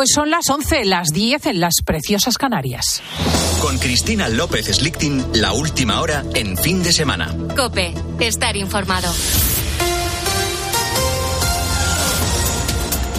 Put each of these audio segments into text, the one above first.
Pues son las 11, las 10 en las preciosas Canarias. Con Cristina López Slichting, la última hora en fin de semana. Cope, estar informado.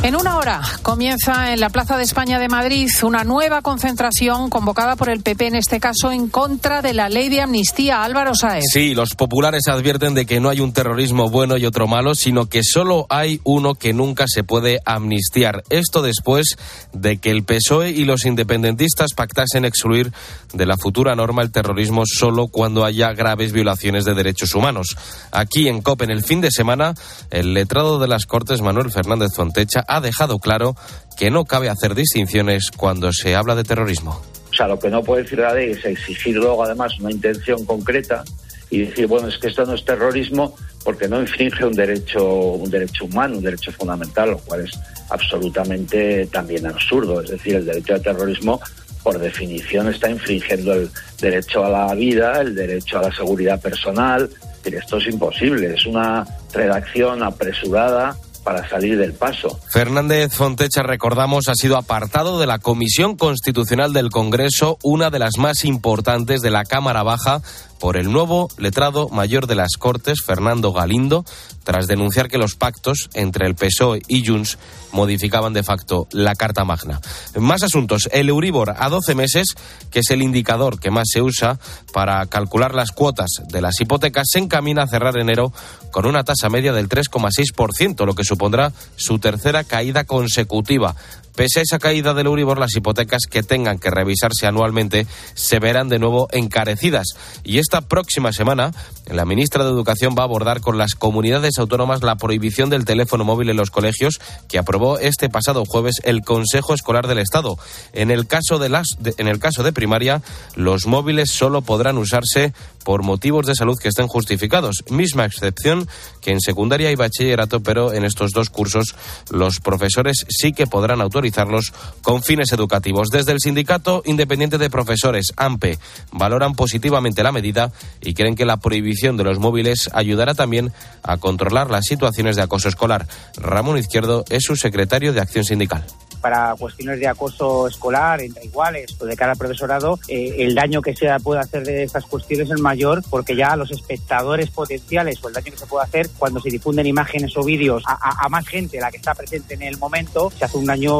En una hora comienza en la Plaza de España de Madrid una nueva concentración convocada por el PP, en este caso en contra de la ley de amnistía. Álvaro Saez. Sí, los populares advierten de que no hay un terrorismo bueno y otro malo, sino que solo hay uno que nunca se puede amnistiar. Esto después de que el PSOE y los independentistas pactasen excluir de la futura norma el terrorismo solo cuando haya graves violaciones de derechos humanos. Aquí en COP, en el fin de semana, el letrado de las Cortes, Manuel Fernández Fontecha, ha dejado claro que no cabe hacer distinciones cuando se habla de terrorismo. O sea, lo que no puede decir la ley es exigir luego además una intención concreta y decir, bueno, es que esto no es terrorismo porque no infringe un derecho, un derecho humano, un derecho fundamental, lo cual es absolutamente también absurdo. Es decir, el derecho al terrorismo por definición está infringiendo el derecho a la vida, el derecho a la seguridad personal. Esto es imposible, es una redacción apresurada para salir del paso. Fernández Fontecha, recordamos, ha sido apartado de la Comisión Constitucional del Congreso, una de las más importantes de la Cámara Baja, por el nuevo letrado mayor de las Cortes, Fernando Galindo, tras denunciar que los pactos entre el PSOE y Junts modificaban de facto la Carta Magna. Más asuntos. El Euribor a 12 meses, que es el indicador que más se usa para calcular las cuotas de las hipotecas, se encamina a cerrar enero con una tasa media del 3,6%, lo que supondrá su tercera caída consecutiva. Pese a esa caída del Euribor, las hipotecas que tengan que revisarse anualmente se verán de nuevo encarecidas. Y esta próxima semana, la ministra de Educación va a abordar con las comunidades autónomas la prohibición del teléfono móvil en los colegios que aprobó este pasado jueves el Consejo Escolar del Estado. En el caso de las en el caso de primaria, los móviles solo podrán usarse por motivos de salud que estén justificados. Misma excepción que en secundaria y bachillerato, pero en estos dos cursos los profesores sí que podrán autorizarlos con fines educativos. Desde el Sindicato Independiente de Profesores, AMPE, valoran positivamente la medida y creen que la prohibición de los móviles ayudará también a controlar las situaciones de acoso escolar. Ramón Izquierdo es su secretario de Acción Sindical para cuestiones de acoso escolar entre iguales o de cara al profesorado, eh, el daño que se puede hacer de estas cuestiones es mayor porque ya los espectadores potenciales o el daño que se puede hacer cuando se difunden imágenes o vídeos a, a más gente, la que está presente en el momento, se hace un daño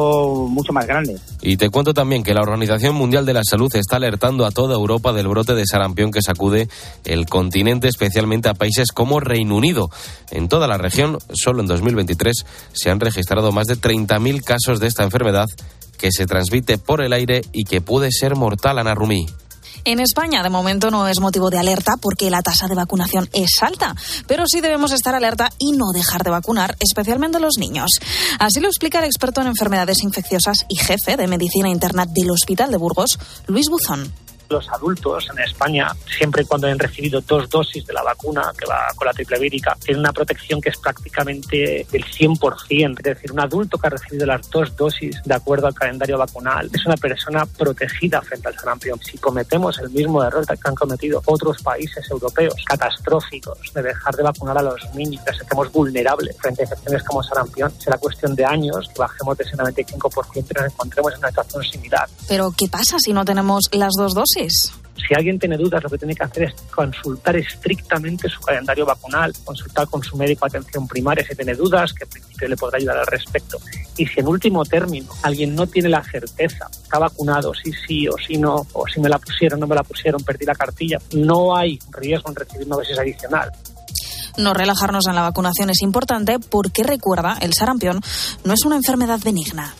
mucho más grande. Y te cuento también que la Organización Mundial de la Salud está alertando a toda Europa del brote de sarampión que sacude el continente, especialmente a países como Reino Unido. En toda la región, solo en 2023 se han registrado más de 30.000 casos de esta enfermedad que se transmite por el aire y que puede ser mortal, Ana Rumí. En España, de momento, no es motivo de alerta porque la tasa de vacunación es alta, pero sí debemos estar alerta y no dejar de vacunar, especialmente los niños. Así lo explica el experto en enfermedades infecciosas y jefe de medicina interna del Hospital de Burgos, Luis Buzón los adultos en España, siempre y cuando hayan recibido dos dosis de la vacuna que va con la triple vírica, tienen una protección que es prácticamente del 100%. Es decir, un adulto que ha recibido las dos dosis de acuerdo al calendario vacunal es una persona protegida frente al sarampión. Si cometemos el mismo error que han cometido otros países europeos catastróficos de dejar de vacunar a los niños, que estemos vulnerables frente a infecciones como sarampión, será cuestión de años que bajemos de ese 95% y nos encontremos en una situación similar. Pero, ¿qué pasa si no tenemos las dos dosis? Si alguien tiene dudas, lo que tiene que hacer es consultar estrictamente su calendario vacunal, consultar con su médico de atención primaria si tiene dudas, que en principio le podrá ayudar al respecto. Y si en último término alguien no tiene la certeza, está vacunado, sí, sí o sí no, o si me la pusieron, no me la pusieron, perdí la cartilla, no hay riesgo en recibir una dosis adicional. No relajarnos en la vacunación es importante porque recuerda, el sarampión no es una enfermedad benigna.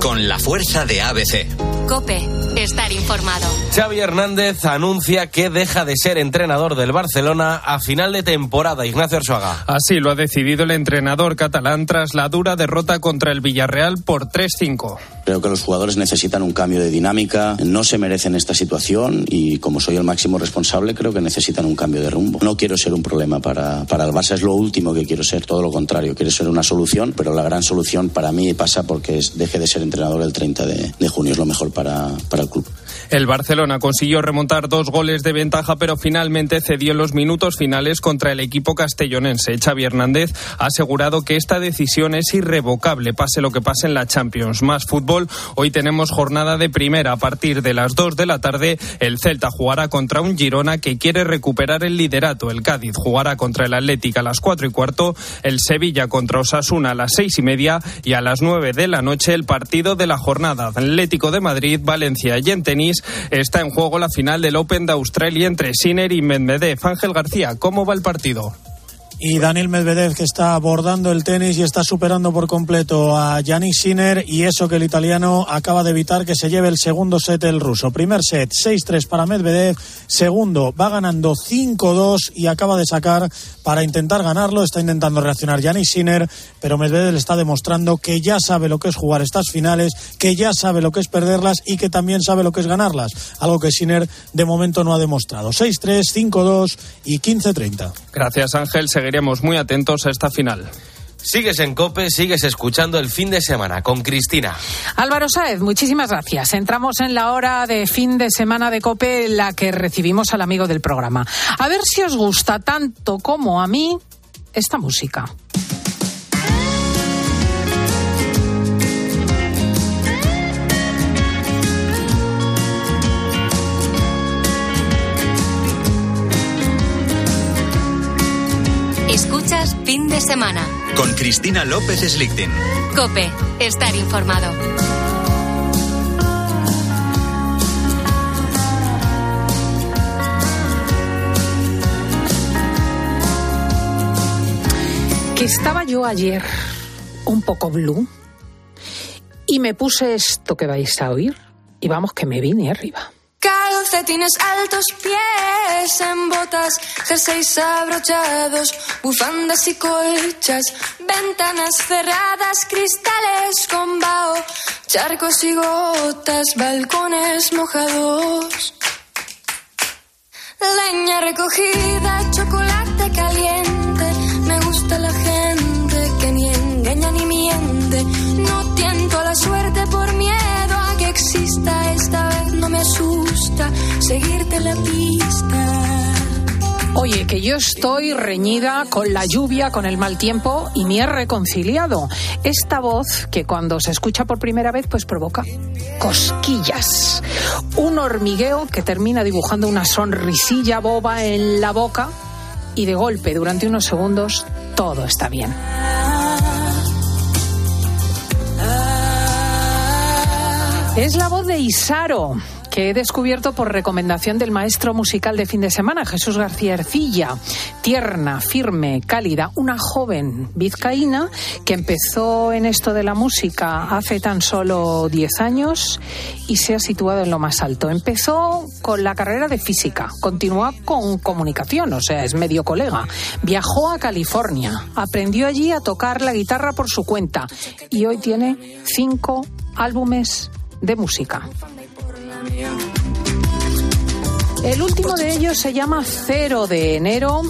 Con la fuerza de ABC. Cope, estar informado. Xavi Hernández anuncia que deja de ser entrenador del Barcelona a final de temporada. Ignacio Arzuaga. Así lo ha decidido el entrenador catalán tras la dura derrota contra el Villarreal por 3-5. Creo que los jugadores necesitan un cambio de dinámica, no se merecen esta situación y como soy el máximo responsable creo que necesitan un cambio de rumbo. No quiero ser un problema para, para el Barça, es lo último que quiero ser, todo lo contrario, quiero ser una solución, pero la gran solución para mí pasa porque deje de ser entrenador el 30 de, de junio, es lo mejor para, para el club. El Barcelona consiguió remontar dos goles de ventaja, pero finalmente cedió los minutos finales contra el equipo castellonense. Xavi Hernández ha asegurado que esta decisión es irrevocable, pase lo que pase en la Champions. Más fútbol, hoy tenemos jornada de primera. A partir de las 2 de la tarde, el Celta jugará contra un Girona que quiere recuperar el liderato. El Cádiz jugará contra el Atlético a las 4 y cuarto, el Sevilla contra Osasuna a las seis y media y a las 9 de la noche el partido de la jornada. Atlético de Madrid, Valencia y en tenis está en juego la final del Open de Australia entre Sinner y Medvedev. Ángel García, ¿cómo va el partido? Y Daniel Medvedev que está abordando el tenis y está superando por completo a Yannick Sinner y eso que el italiano acaba de evitar que se lleve el segundo set el ruso. Primer set 6-3 para Medvedev, segundo va ganando 5-2 y acaba de sacar para intentar ganarlo, está intentando reaccionar Yannick Sinner, pero Medvedev le está demostrando que ya sabe lo que es jugar estas finales, que ya sabe lo que es perderlas y que también sabe lo que es ganarlas, algo que Sinner de momento no ha demostrado. 6-3, 5-2 y 15-30. Gracias Ángel seguiremos muy atentos a esta final. Sigues en Cope, sigues escuchando el fin de semana con Cristina. Álvaro Saez, muchísimas gracias. Entramos en la hora de fin de semana de Cope, la que recibimos al amigo del programa. A ver si os gusta tanto como a mí esta música. De semana. Con Cristina López Slichting. Cope, estar informado. Que estaba yo ayer un poco blue y me puse esto que vais a oír y vamos que me vine arriba. Calcetines altos, pies en botas, jerseys abrochados, bufandas y colchas, ventanas cerradas, cristales con vaho, charcos y gotas, balcones mojados. Leña recogida, chocolate caliente, me gusta la gente que ni engaña ni miente, no tiento la suerte por miedo a que exista esta asusta seguirte la pista. Oye, que yo estoy reñida con la lluvia, con el mal tiempo y me he reconciliado. Esta voz que cuando se escucha por primera vez pues provoca cosquillas. Un hormigueo que termina dibujando una sonrisilla boba en la boca y de golpe durante unos segundos todo está bien. Es la voz de Isaro, que he descubierto por recomendación del maestro musical de fin de semana, Jesús García Ercilla. Tierna, firme, cálida, una joven vizcaína que empezó en esto de la música hace tan solo 10 años y se ha situado en lo más alto. Empezó con la carrera de física, continúa con comunicación, o sea, es medio colega. Viajó a California, aprendió allí a tocar la guitarra por su cuenta y hoy tiene cinco álbumes de música. El último de ellos se llama Cero de enero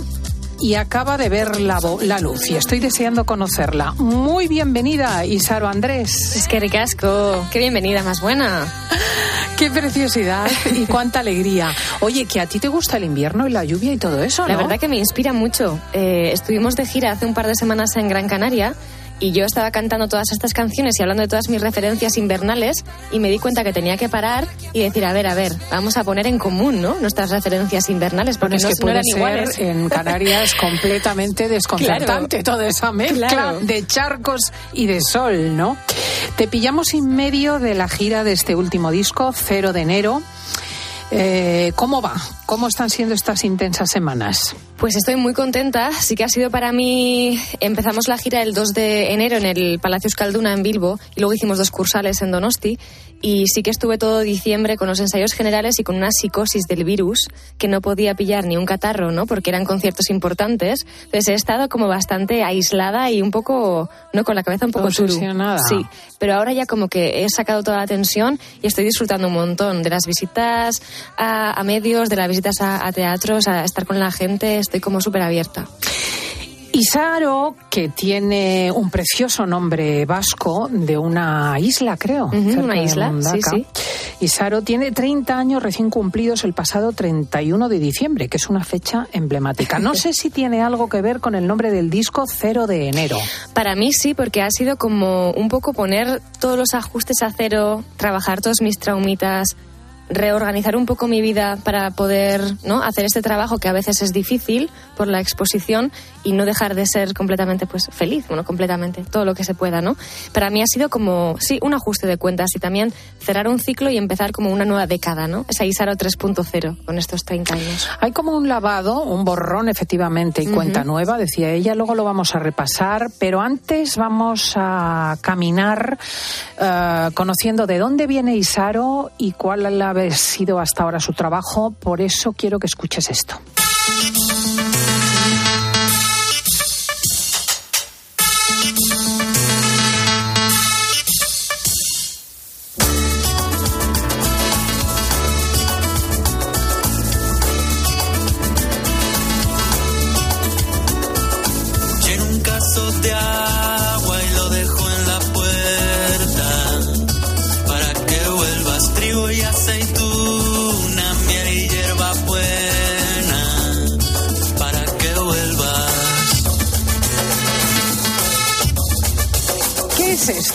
y acaba de ver la, la, luz y estoy deseando conocerla. Muy bienvenida, Isaro Andrés. Es que ricasco, qué bienvenida, más buena. Qué preciosidad y cuánta alegría. Oye, que a ti te gusta el invierno y la lluvia y todo eso, ¿no? La verdad que me inspira mucho. Eh, estuvimos de gira hace un par de semanas en Gran Canaria y yo estaba cantando todas estas canciones y hablando de todas mis referencias invernales y me di cuenta que tenía que parar y decir, a ver, a ver, vamos a poner en común, ¿no? Nuestras referencias invernales porque bueno, es no, que puede no ser iguales. en Canarias completamente desconcertante Claro. toda esa mezcla Claro. de charcos y de sol, ¿no? Te pillamos en medio de la gira de este último disco, Cero de enero. Eh, ¿Cómo va? ¿Cómo están siendo estas intensas semanas? Pues estoy muy contenta. Sí que ha sido para mí. Empezamos la gira el 2 de enero en el Palacio Euskalduna en Bilbo y luego hicimos dos cursales en Donosti. Y sí que estuve todo diciembre con los ensayos generales y con una psicosis del virus que no podía pillar ni un catarro, ¿no? Porque eran conciertos importantes. Entonces he estado como bastante aislada y un poco, ¿no? Con la cabeza un poco. Obsesionada. Sí, pero ahora ya como que he sacado toda la tensión y estoy disfrutando un montón de las visitas a, a medios, de las visitas a, a teatros, a estar con la gente. Estoy como súper abierta. Isaro, que tiene un precioso nombre vasco de una isla, creo. Una isla, sí, sí. Isaro tiene 30 años recién cumplidos el pasado 31 de diciembre, que es una fecha emblemática. No sé si tiene algo que ver con el nombre del disco 0 de enero. Para mí sí, porque ha sido como un poco poner todos los ajustes a cero, trabajar todos mis traumitas, reorganizar un poco mi vida para poder ¿no? hacer este trabajo que a veces es difícil por la exposición y no dejar de ser completamente pues feliz, bueno, completamente, todo lo que se pueda, ¿no? Para mí ha sido como, sí, un ajuste de cuentas y también cerrar un ciclo y empezar como una nueva década, ¿no? Esa Isaro 3.0 con estos 30 años. Hay como un lavado, un borrón efectivamente y cuenta nueva, decía ella, luego lo vamos a repasar, pero antes vamos a caminar eh, conociendo de dónde viene Isaro y cuál ha sido hasta ahora su trabajo, por eso quiero que escuches esto.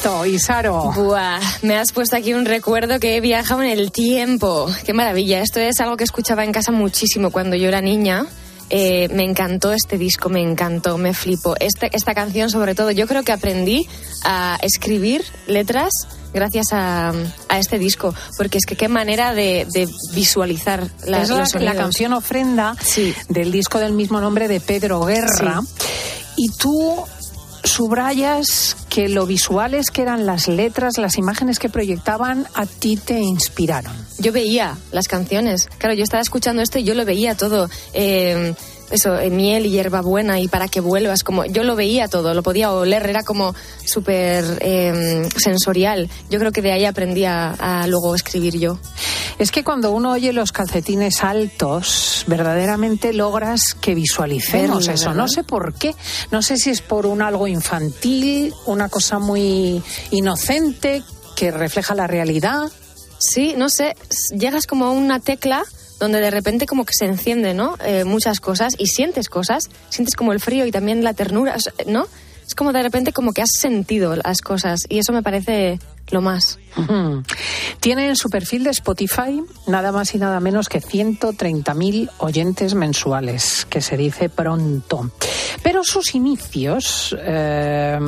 Esto, Isaro? Buah, me has puesto aquí un recuerdo que he viajado en el tiempo. Qué maravilla. Esto es algo que escuchaba en casa muchísimo cuando yo era niña. Eh, me encantó este disco, me encantó, me flipó. Este, esta canción, sobre todo, yo creo que aprendí a escribir letras gracias a, a este disco, porque es que qué manera de, de visualizar la, es la, los sonidos. la canción ofrenda del disco del mismo nombre de Pedro Guerra. Y tú subrayas que lo visuales que eran las letras, las imágenes que proyectaban, a ti te inspiraron. Yo veía las canciones. Claro, yo estaba escuchando esto y yo lo veía todo. Eh, eso, eh, miel y hierbabuena y para que vuelvas, como yo lo veía todo, lo podía oler, era como súper eh, sensorial. Yo creo que de ahí aprendí a, a luego escribir yo. Es que cuando uno oye los calcetines altos, verdaderamente logras que visualicemos eso. ¿verdad? No sé por qué. No sé si es por un algo infantil, una cosa muy inocente que refleja la realidad. Sí, no sé, llegas como a una tecla donde de repente como que se enciende, ¿no? Eh, muchas cosas y sientes cosas, sientes como el frío y también la ternura, ¿no? Es como de repente como que has sentido las cosas y eso me parece lo más. Tiene en su perfil de Spotify nada más y nada menos que 130.000 oyentes mensuales, que se dice pronto. Pero sus inicios eh,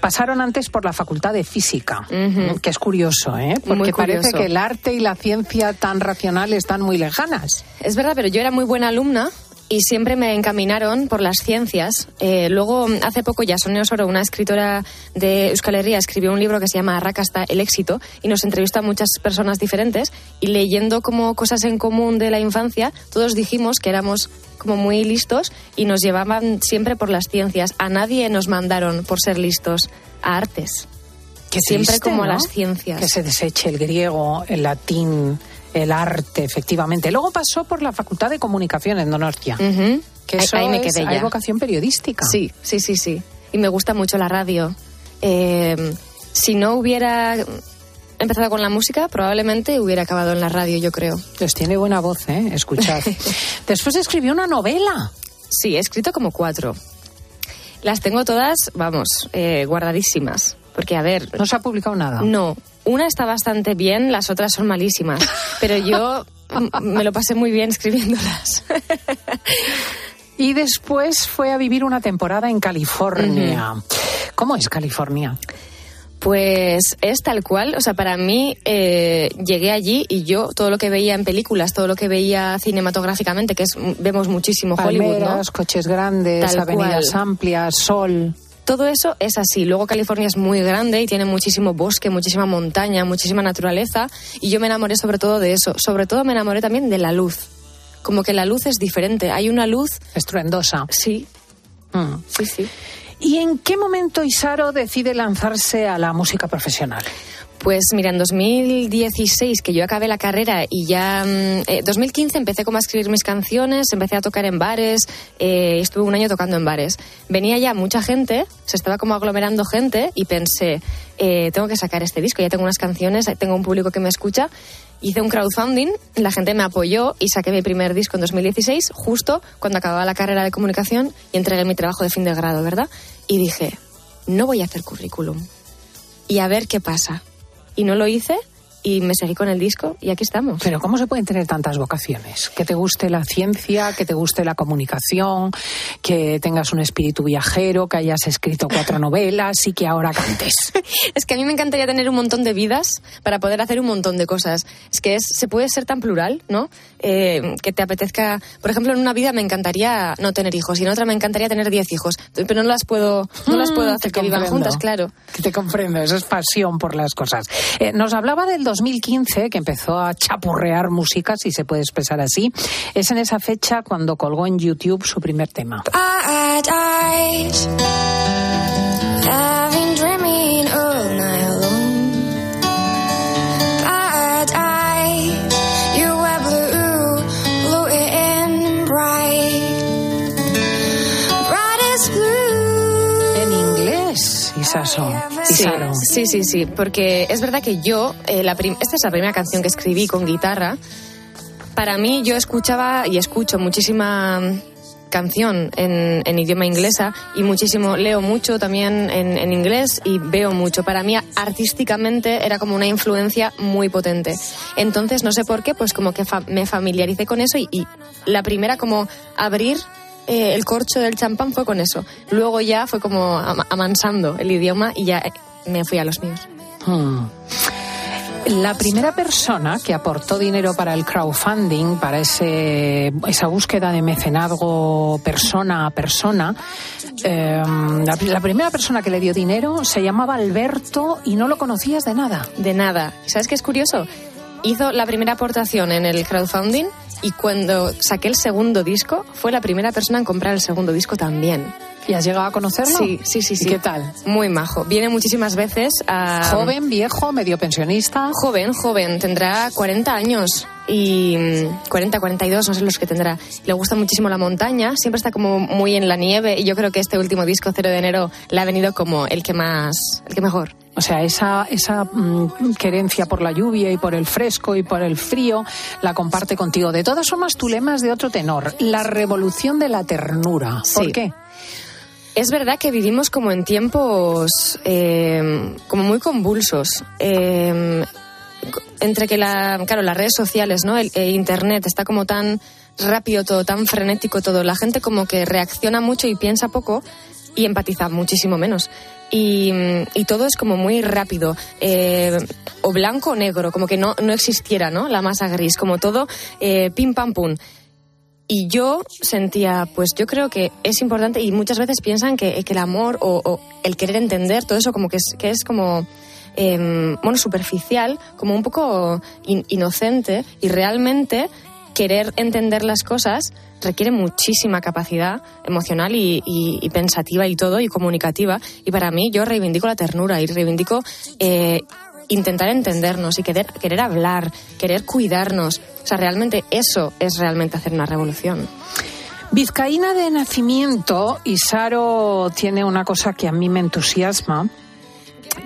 pasaron antes por la Facultad de Física, que es curioso, ¿eh? porque parece que el arte y la ciencia tan racional están muy lejanas. Es verdad, pero yo era muy buena alumna y siempre me encaminaron por las ciencias. Eh, luego, hace poco, ya Sonia Osoro, una escritora de Euskal Herria, escribió un libro que se llama Arrakasta, el éxito, y nos entrevistó a muchas personas diferentes. Y leyendo como cosas en común de la infancia, todos dijimos que éramos como muy listos y nos llevaban siempre por las ciencias. A nadie nos mandaron por ser listos a artes. Qué siempre triste, como a las ciencias. Que se deseche el griego, el latín, el arte, efectivamente. Luego pasó por la Facultad de Comunicación en Donostia. Que Ahí- eso ahí me es- quedé hay ya. vocación periodística. Sí, sí, sí, sí. Y me gusta mucho la radio. Eh, si no hubiera empezado con la música, probablemente hubiera acabado en la radio, yo creo. Pues tiene buena voz, ¿eh? Escuchad. Después escribió una novela. Sí, he escrito como cuatro. Las tengo todas, vamos, eh, guardadísimas. Porque, a ver... ¿No se ha publicado nada? No. Una está bastante bien, las otras son malísimas. Pero yo me lo pasé muy bien escribiéndolas. Y después fue a vivir una temporada en California. ¿Cómo es California? Pues es tal cual, o sea, para mí eh, llegué allí y yo todo lo que veía en películas, todo lo que veía cinematográficamente, que es vemos muchísimo Hollywood, ¿no? Palmeras, coches grandes, Tal avenidas cual. amplias, sol. Todo eso es así. Luego California es muy grande y tiene muchísimo bosque, muchísima montaña, muchísima naturaleza. Y yo me enamoré sobre todo de eso. Sobre todo me enamoré también de la luz. Como que la luz es diferente. Hay una luz. Estruendosa. Sí. Mm. Sí, sí. ¿Y en qué momento Isaro decide lanzarse a la música profesional? Pues mira, en 2016 que yo acabé la carrera y ya... mm, eh, 2015 empecé como a escribir mis canciones, empecé a tocar en bares, eh, estuve un año tocando en bares. Venía ya mucha gente, se estaba como aglomerando gente y pensé, eh, tengo que sacar este disco, ya tengo unas canciones, tengo un público que me escucha. Hice un crowdfunding, la gente me apoyó y saqué mi primer disco en 2016, justo cuando acababa la carrera de comunicación y entregué mi trabajo de fin de grado, ¿verdad? Y dije, no voy a hacer currículum. Y a ver qué pasa. Y no lo hice y me seguí con el disco y aquí estamos. Pero ¿cómo se pueden tener tantas vocaciones? Que te guste la ciencia, que te guste la comunicación, que tengas un espíritu viajero, que hayas escrito cuatro novelas y que ahora cantes. es que a mí me encantaría tener un montón de vidas para poder hacer un montón de cosas. Es que es, se puede ser tan plural, ¿no? Eh, que te apetezca... Por ejemplo, en una vida me encantaría no tener hijos y en otra me encantaría tener diez hijos, pero no las puedo, no las puedo hacer que vivan juntas, claro. Que te comprendo, eso es pasión por las cosas. Eh, nos hablaba del 2015, que empezó a chapurrear música, si se puede expresar así. Es en esa fecha cuando colgó en YouTube su primer tema. Sí, sí, sí, sí, porque es verdad que yo, eh, la prim- esta es la primera canción que escribí con guitarra. Para mí yo escuchaba y escucho muchísima mm, canción en, en idioma inglesa y muchísimo, leo mucho también en, en inglés y veo mucho. Para mí artísticamente era como una influencia muy potente. Entonces no sé por qué, pues como que fa- me familiaricé con eso y, y la primera como abrir eh, el corcho del champán fue con eso. Luego ya fue como ama- amansando el idioma y ya eh, me fui a los míos. Hmm. La primera persona que aportó dinero para el crowdfunding, para ese, esa búsqueda de mecenazgo persona a persona, eh, la, la primera persona que le dio dinero se llamaba Alberto y no lo conocías de nada. De nada. ¿Sabes qué es curioso? Hizo la primera aportación en el crowdfunding y cuando saqué el segundo disco, fue la primera persona en comprar el segundo disco también. ¿Y has llegado a conocerlo? Sí, sí, sí. ¿Y sí. qué tal? Muy majo. Viene muchísimas veces a... Joven, viejo, medio pensionista. Joven, joven. Tendrá 40 años y mm, 40, 42, no sé los que tendrá. Le gusta muchísimo la montaña, siempre está como muy en la nieve y yo creo que este último disco, 0 de enero, le ha venido como el que más, el que mejor. O sea, esa, esa mm, querencia por la lluvia y por el fresco y por el frío la comparte contigo. De todas formas, tu lema es de otro tenor, la revolución de la ternura. ¿Por Sí. qué? Es verdad que vivimos como en tiempos eh, como muy convulsos. Eh, entre que la, claro, las redes sociales, ¿no? El, internet está como tan rápido todo, tan frenético todo. La gente como que reacciona mucho y piensa poco y empatiza muchísimo menos. Y, todo es como muy rápido, eh, o blanco o negro, como que no, no existiera, ¿no? La masa gris, como todo eh, pim pam pum. Y yo sentía, pues yo creo que es importante y muchas veces piensan que, que el amor o, el querer entender, todo eso como que es, que es como, em, bueno, superficial, como un poco in- inocente y realmente querer entender las cosas requiere muchísima capacidad emocional y, pensativa y todo y comunicativa. Y para mí yo reivindico la ternura y reivindico eh, intentar entendernos y querer, querer hablar, querer cuidarnos. O sea, realmente eso es realmente hacer una revolución. Vizcaína de nacimiento, Isaro tiene una cosa que a mí me entusiasma,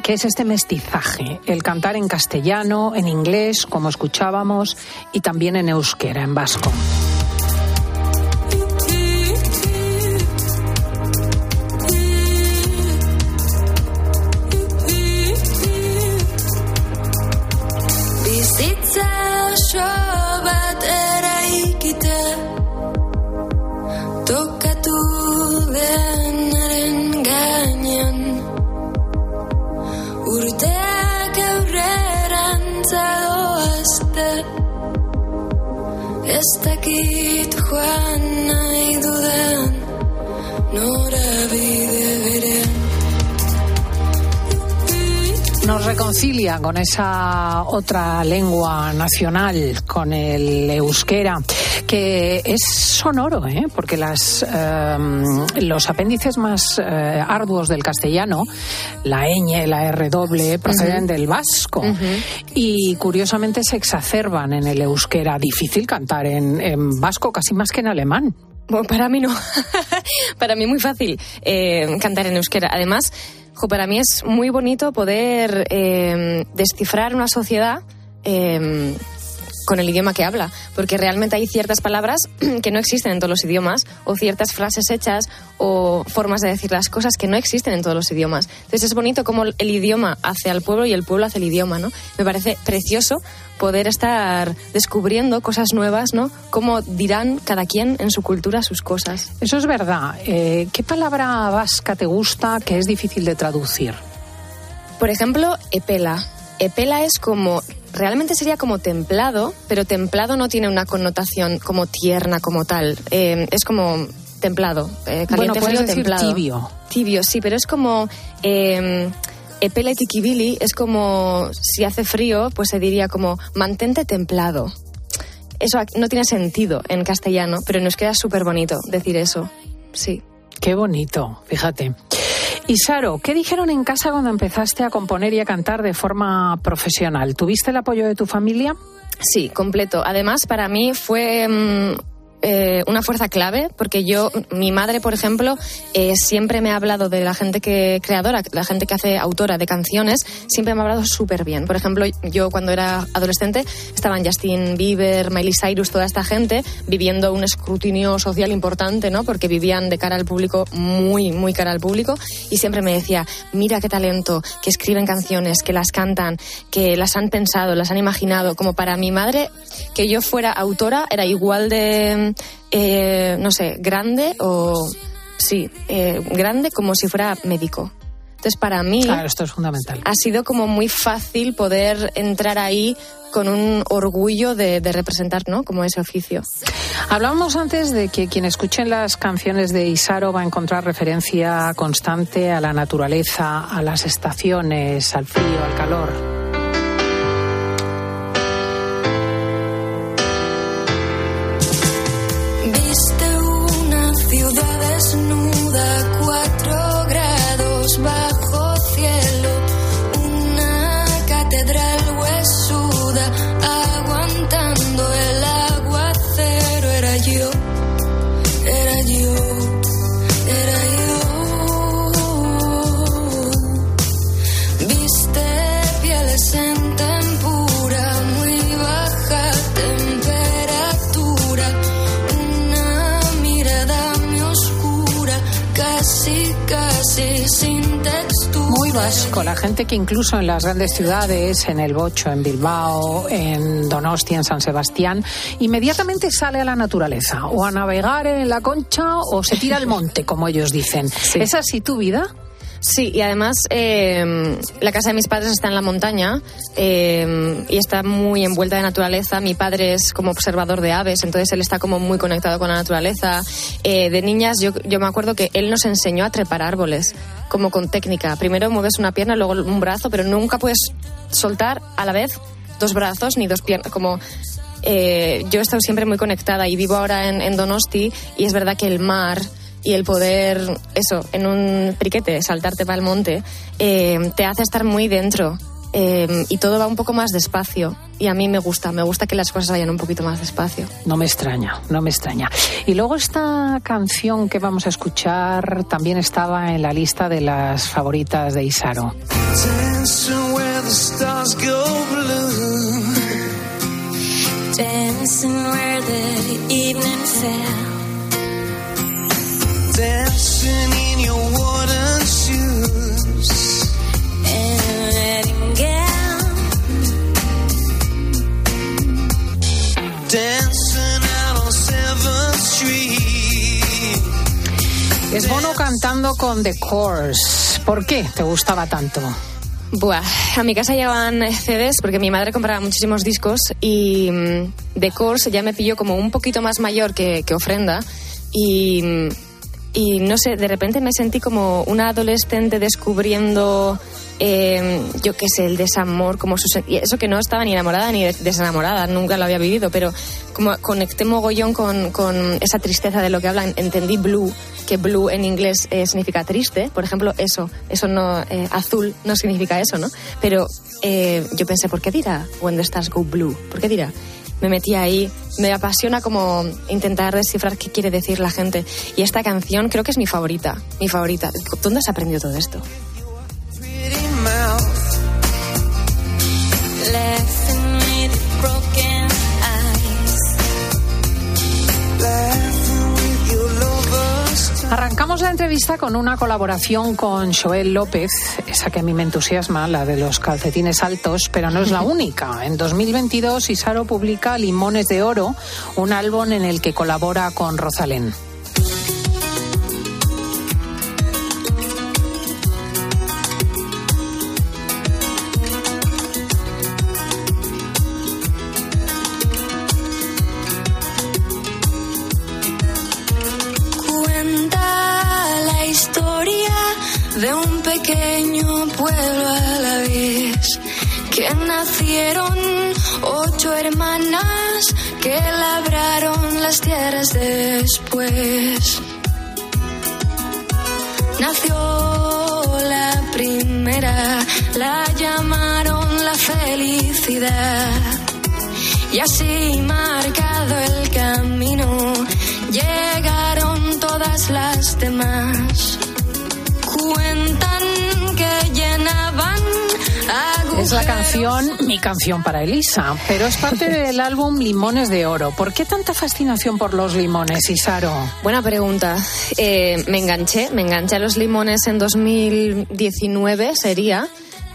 que es este mestizaje, el cantar en castellano, en inglés, como escuchábamos, y también en euskera, en vasco. Nos reconcilia con esa otra lengua nacional, con el euskera, que es sonoro, ¿eh? porque las, eh, los apéndices más eh, arduos del castellano, la ñ, la R doble, proceden del vasco y curiosamente se exacerban en el euskera. Difícil cantar en, en vasco, casi más que en alemán. Bueno, para mí no. para mí muy fácil eh, cantar en euskera. Además, Jo, para mí es muy bonito poder eh, descifrar una sociedad eh, con el idioma que habla, porque realmente hay ciertas palabras que no existen en todos los idiomas, o ciertas frases hechas o formas de decir las cosas que no existen en todos los idiomas. Entonces es bonito cómo el idioma hace al pueblo y el pueblo hace el idioma, ¿no? Me parece precioso poder estar descubriendo cosas nuevas, ¿no? Cómo dirán cada quien en su cultura sus cosas. Eso es verdad. Eh, ¿Qué palabra vasca te gusta que es difícil de traducir? Por ejemplo, epela. Epela es como realmente sería como templado, pero templado no tiene una connotación como tierna, como tal. Eh, es como templado, eh, caliente, bueno, puedes frío, decir templado. tibio. Tibio, sí, pero es como... Eh, Epela y tikibili es como si hace frío, pues se diría como mantente templado. Eso no tiene sentido en castellano, pero nos queda súper bonito decir eso. Sí. Qué bonito, fíjate. Y Saro, ¿qué dijeron en casa cuando empezaste a componer y a cantar de forma profesional? ¿Tuviste el apoyo de tu familia? Sí, completo. Además, para mí fue mm, eh, una fuerza clave, porque yo, mi madre, por ejemplo, eh, siempre me ha hablado de la gente que creadora, la gente que hace autora de canciones, siempre me ha hablado súper bien. Por ejemplo, yo cuando era adolescente estaban Justin Bieber, Miley Cyrus, toda esta gente viviendo un escrutinio social importante, ¿no? Porque vivían de cara al público, muy, muy cara al público, y siempre me decía, mira qué talento, que escriben canciones, que las cantan, que las han pensado, las han imaginado. Como para mi madre, que yo fuera autora era igual de, eh, no sé, grande o, sí, eh, grande como si fuera médico. Entonces, para mí Claro, esto es fundamental. ha sido como muy fácil poder entrar ahí con un orgullo de, de representar, ¿no? Como ese oficio. Hablábamos antes de que quien escuche las canciones de Isaro va a encontrar referencia constante a la naturaleza, a las estaciones, al frío, al calor. Muy vasco, la gente que incluso en las grandes ciudades, en el Bocho, en Bilbao, en Donostia, en San Sebastián, inmediatamente sale a la naturaleza, o a navegar en la concha, o se tira al monte, como ellos dicen. ¿Es así tu vida? Sí, y además eh, la casa de mis padres está en la montaña eh, y está muy envuelta de naturaleza. Mi padre es como observador de aves, entonces él está como muy conectado con la naturaleza. Eh, de niñas yo, yo me acuerdo que él nos enseñó a trepar árboles, como con técnica. Primero mueves una pierna, luego un brazo, pero nunca puedes soltar a la vez dos brazos ni dos piernas, como eh, yo he estado siempre muy conectada y vivo ahora en, Donosti y es verdad que el mar y el poder, eso, en un priquete, saltarte para el monte, eh, te hace estar muy dentro. Eh, y todo va un poco más despacio. Y a mí me gusta, me gusta que las cosas vayan un poquito más despacio. No me extraña, no me extraña. Y luego esta canción que vamos a escuchar también estaba en la lista de las favoritas de Isaro. Dancing where the stars go blue. Dancing where the evening fell. Dancing in your wooden shoes. Es Bono cantando con The Course. ¿Por qué te gustaba tanto? Buah, a mi casa llevaban CDs porque mi madre compraba muchísimos discos y mm, The Course ya me pilló como un poquito más mayor que, que Ofrenda y, mm, y no sé, de repente me sentí como una adolescente descubriendo, eh, yo qué sé, el desamor, como su, y eso que no estaba ni enamorada ni des- desenamorada, nunca lo había vivido, pero como conecté mogollón con, con esa tristeza de lo que hablan, entendí blue, que blue en inglés eh, significa triste, por ejemplo, eso, eso no, eh, azul no significa eso, ¿no? Pero eh, yo pensé, ¿por qué dirá When the Go Blue? ¿Por qué dirá? me metí ahí. Me apasiona como intentar descifrar qué quiere decir la gente. Y esta canción creo que es mi favorita, mi favorita. ¿Dónde has aprendido todo esto? Arrancamos la entrevista con una colaboración con Joel López, esa que a mí me entusiasma, la de los calcetines altos, pero no es la única. En 2022 Isaro publica Limones de Oro, un álbum en el que colabora con Rosalén. Nacieron ocho hermanas que labraron las tierras después. Nació la primera, la llamaron la felicidad. Y así marcado el camino, llegaron todas las demás. Cuentan que llenaban Es la canción, mi canción para Elisa, pero es parte del álbum Limones de Oro. ¿Por qué tanta fascinación por los limones, Isaro? Buena pregunta. Eh, me enganché, me enganché a los limones en 2019, sería.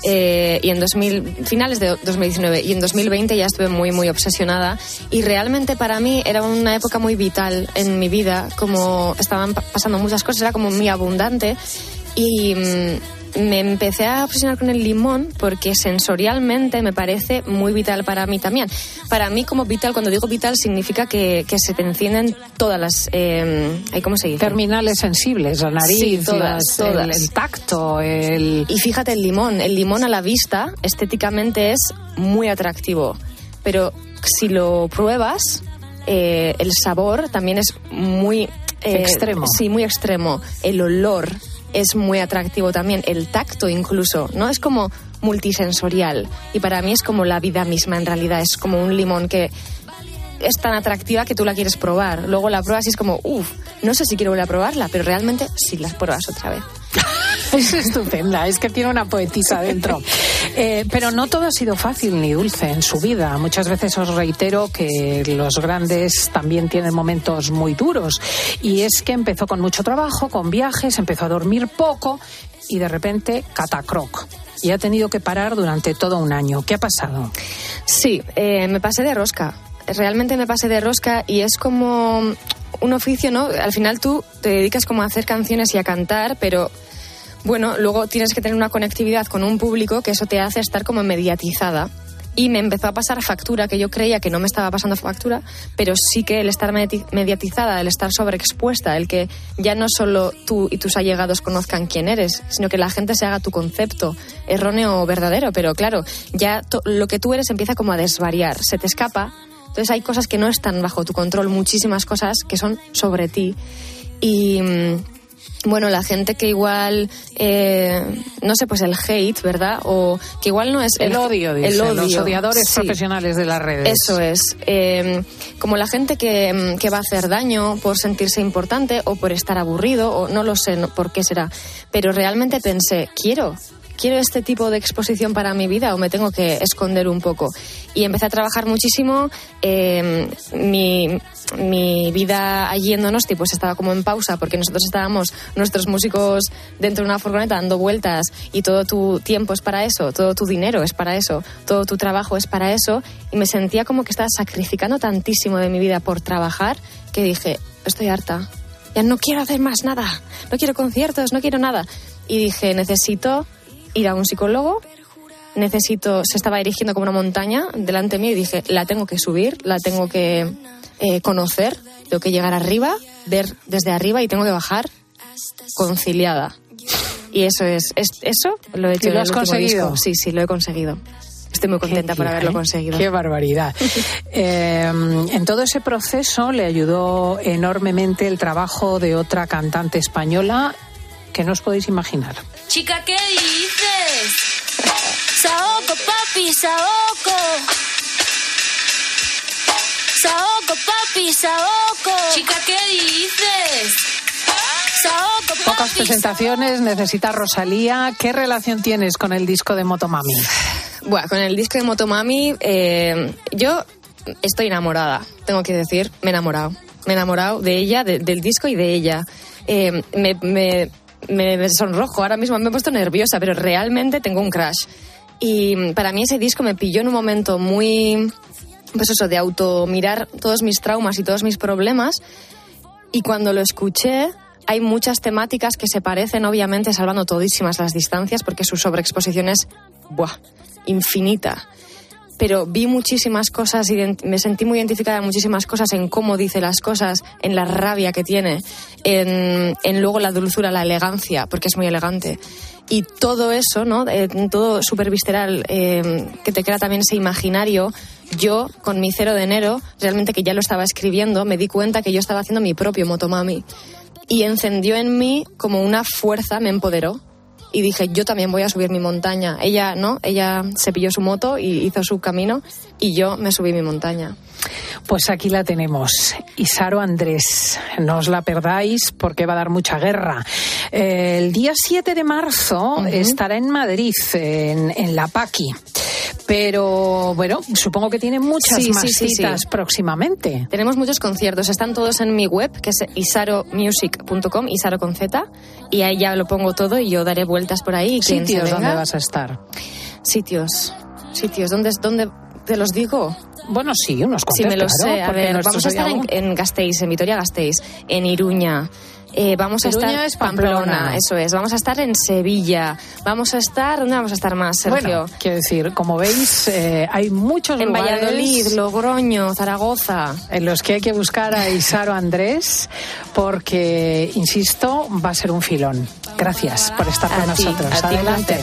eh, y en 2000, finales de 2019 y en 2020 ya estuve muy muy obsesionada y realmente para mí era una época muy vital en mi vida como estaban pa- pasando muchas cosas era como muy abundante y mm, me empecé a obsesionar con el limón porque sensorialmente me parece muy vital para mí también. Para mí como vital, cuando digo vital, significa que, que se te encienden todas las... Eh, ¿Cómo se dice? Terminales sensibles, la nariz, Sí, todas, las- todas. El, el tacto, el... Y fíjate el limón. El limón a la vista, estéticamente, es muy atractivo. Pero si lo pruebas, eh, el sabor también es muy... eh, Extremo. Sí, muy extremo. El olor es muy atractivo también. El tacto incluso, ¿no? Es como multisensorial. Y para mí es como la vida misma en realidad. Es como un limón que es tan atractiva que tú la quieres probar. Luego la pruebas y es como, uff, no sé si quiero volver a probarla, pero realmente sí las pruebas otra vez. Es estupenda, es que tiene una poetisa dentro. Eh, pero no todo ha sido fácil ni dulce en su vida. Muchas veces os reitero que los grandes también tienen momentos muy duros. Y es que empezó con mucho trabajo, con viajes, empezó a dormir poco y de repente catacroc. Y ha tenido que parar durante todo un año. ¿Qué ha pasado? Sí, eh, me pasé de rosca. Realmente me pasé de rosca y es como un oficio, ¿no? Al final tú te dedicas como a hacer canciones y a cantar, pero bueno, luego tienes que tener una conectividad con un público que eso te hace estar como mediatizada. Y me empezó a pasar factura, que yo creía que no me estaba pasando factura, pero sí que el estar medi- mediatizada, el estar sobreexpuesta, el que ya no solo tú y tus allegados conozcan quién eres, sino que la gente se haga tu concepto, erróneo o verdadero. Pero claro, ya lo que tú eres empieza como a desvariar, se te escapa. Entonces hay cosas que no están bajo tu control, muchísimas cosas que son sobre ti. Y. mm, bueno, la gente que igual, eh, no sé, pues el hate, ¿verdad? O que igual no es El odio, dice, el odio. los odiadores Sí. profesionales de las redes. Eso es. Eh, como la gente que, mm, que va a hacer daño por sentirse importante o por estar aburrido, o no lo sé no- por qué será. Pero realmente pensé, quiero. Quiero este tipo de exposición para mi vida o me tengo que esconder un poco. Y empecé a trabajar muchísimo. eh, mi, mi vida allí en Donosti pues estaba como en pausa porque nosotros estábamos nuestros músicos dentro de una furgoneta dando vueltas y todo tu tiempo es para eso, todo tu dinero es para eso, todo tu trabajo es para eso y me sentía como que estaba sacrificando tantísimo de mi vida por trabajar que dije, estoy harta, ya no quiero hacer más nada, no quiero conciertos, no quiero nada. Y dije, necesito ir a un psicólogo, necesito, se estaba dirigiendo como una montaña delante mío y dije, la tengo que subir, la tengo que eh, conocer, tengo que llegar arriba, ver desde arriba y tengo que bajar conciliada. Y eso es, es eso lo he hecho ¿Y lo has conseguido? disco. Sí, sí, lo he conseguido. Estoy muy contenta por haberlo ¿eh? conseguido. Qué barbaridad. Eh, en todo ese proceso le ayudó enormemente el trabajo de otra cantante española que no os podéis imaginar. Chica, ¿qué dices? Saoko, papi, Saoko. Saoko, papi, Saoko. Chica, ¿qué dices? Saoko, papi. Pocas presentaciones, necesita Rosalía. ¿Qué relación tienes con el disco de Motomami? Bueno, con el disco de Motomami, eh, yo estoy enamorada, tengo que decir, me he enamorado. Me he enamorado de ella, de- del disco y de ella. eh, me, me, me sonrojo. Ahora mismo me he puesto nerviosa, pero realmente tengo un crash. Y para mí ese disco me pilló en un momento muy, pues eso, de auto mirar todos mis traumas y todos mis problemas. Y cuando lo escuché, hay muchas temáticas que se parecen, obviamente, salvando todísimas las distancias, porque su sobreexposición es, buah, infinita. Pero vi muchísimas cosas, ident- me sentí muy identificada en muchísimas cosas, en cómo dice las cosas, en la rabia que tiene, en, en luego la dulzura, la elegancia, porque es muy elegante. Y todo eso, ¿no? Eh, todo súper visceral, eh, que te crea también ese imaginario. Yo, con mi cero de enero, realmente que ya lo estaba escribiendo, me di cuenta que yo estaba haciendo mi propio Motomami. Y encendió en mí como una fuerza, me empoderó. Y dije, yo también voy a subir mi montaña. Ella, ¿no? Ella se pilló su moto y hizo su camino y yo me subí mi montaña. Pues aquí la tenemos. Isaro Andrés, no os la perdáis porque va a dar mucha guerra. Eh, el día 7 de marzo estará en Madrid, en, en La Paqui. Pero bueno, supongo que tiene muchas Sí, más sí, sí, sí. citas próximamente. Tenemos muchos conciertos, están todos en mi web, que es isaromusic.com, isaro con Z, y ahí ya lo pongo todo y yo daré vueltas por ahí. Sitios donde venga- vas a estar. Sitios, sitios, ¿dónde, dónde te los digo? Bueno, sí, unos Sí, cuantos, me lo claro, sé. A ver, vamos a estar en, en Gasteiz, en Vitoria-Gasteiz, en Iruña. Eh, vamos a estar es Pamplona. eso es. Vamos a estar en Sevilla. Vamos a estar, ¿dónde vamos a estar más, Sergio? Bueno, quiero decir, como veis, eh, hay muchos en lugares Valladolid, Logroño, Zaragoza. en los que hay que buscar a Isaro Andrés, porque, insisto, va a ser un filón. Gracias por estar con A nosotros. ti, Adelante.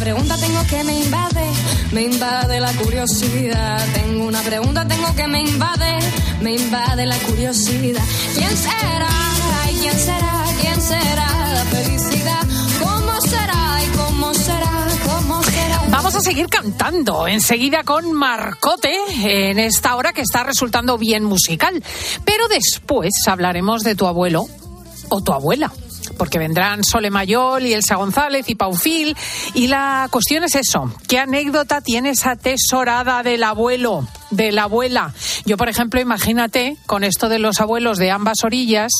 Pregunta, tengo que me invade, me invade la curiosidad. Tengo una pregunta, tengo que me invade, me invade la curiosidad. ¿Quién será? Ay, ¿quién será? ¿Quién será la felicidad? ¿Cómo será? ¿Y será? ¿Cómo será? Vamos a seguir cantando enseguida con Marcote en esta hora que está resultando bien musical. Pero después hablaremos de tu abuelo o tu abuela. Porque vendrán Sole Mayol y Elsa González y Paufil. Y la cuestión es eso. ¿Qué anécdota tiene esa tesorada del abuelo, de la abuela? Yo, por ejemplo, imagínate con esto de los abuelos de ambas orillas,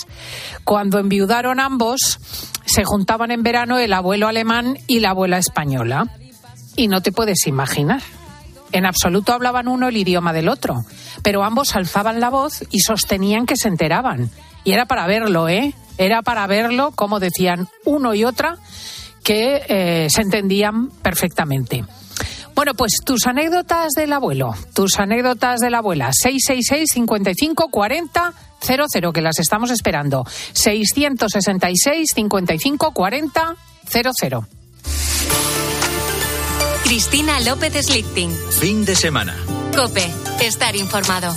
cuando enviudaron ambos, se juntaban en verano el abuelo alemán y la abuela española y no te puedes imaginar. En absoluto hablaban uno el idioma del otro, pero ambos alzaban la voz y sostenían que se enteraban. Y era para verlo, ¿eh? Era para verlo, como decían uno y otra, que eh, se entendían perfectamente. Bueno, pues tus anécdotas del abuelo, tus anécdotas de la abuela, 666 55 40 00, que las estamos esperando. 666 55 40 00. Cristina López Slichting. Fin de semana. Cope, estar informado.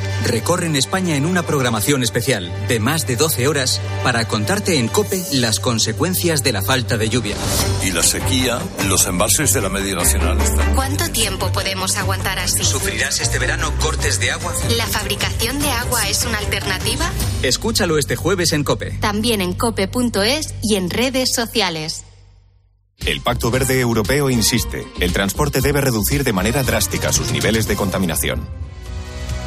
recorren España en una programación especial de más de 12 horas para contarte en COPE las consecuencias de la falta de lluvia. Y la sequía, los embalses de la media nacional. ¿Cuánto tiempo podemos aguantar así? ¿Sufrirás este verano cortes de agua? ¿La fabricación de agua es una alternativa? Escúchalo este jueves en COPE. También en cope.es y en redes sociales. El Pacto Verde Europeo insiste, el transporte debe reducir de manera drástica sus niveles de contaminación.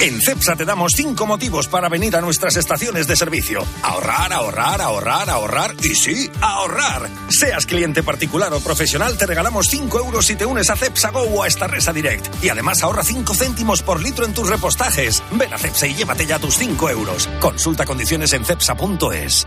En CEPSA te damos cinco motivos para venir a nuestras estaciones de servicio. Ahorrar, ahorrar, ahorrar, ahorrar y sí, ahorrar. Seas cliente particular o profesional, te regalamos 5 euros si te unes a CEPSA Go o a esta Resa Direct. Y además ahorra 5 céntimos por litro en tus repostajes. Ven a CEPSA y llévate ya tus 5 euros. Consulta condiciones en CEPSA.es.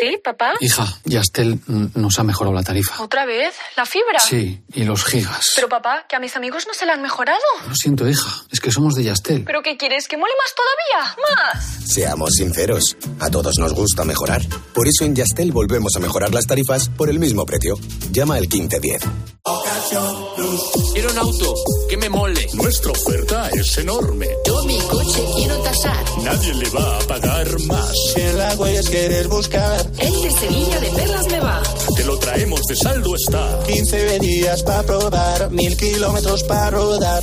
¿Sí, papá? Hija, Yastel nos ha mejorado la tarifa. ¿Otra vez? ¿La fibra? Sí, y los gigas. Pero papá, que a mis amigos no se la han mejorado. Lo siento, hija, es que somos de Yastel. ¿Pero qué quieres? ¿Que mole más todavía? ¡Más! Seamos sinceros, a todos nos gusta mejorar. Por eso en Yastel volvemos a mejorar las tarifas por el mismo precio. Llama al 1510. Quiero un auto que me mole. Nuestra oferta es enorme. Yo mi coche quiero tasar. Nadie le va a pagar más. Si en la huellas quieres buscar, El de Sevilla de Perlas me va. Te lo traemos de saldo está. 15 días para probar, mil kilómetros para rodar.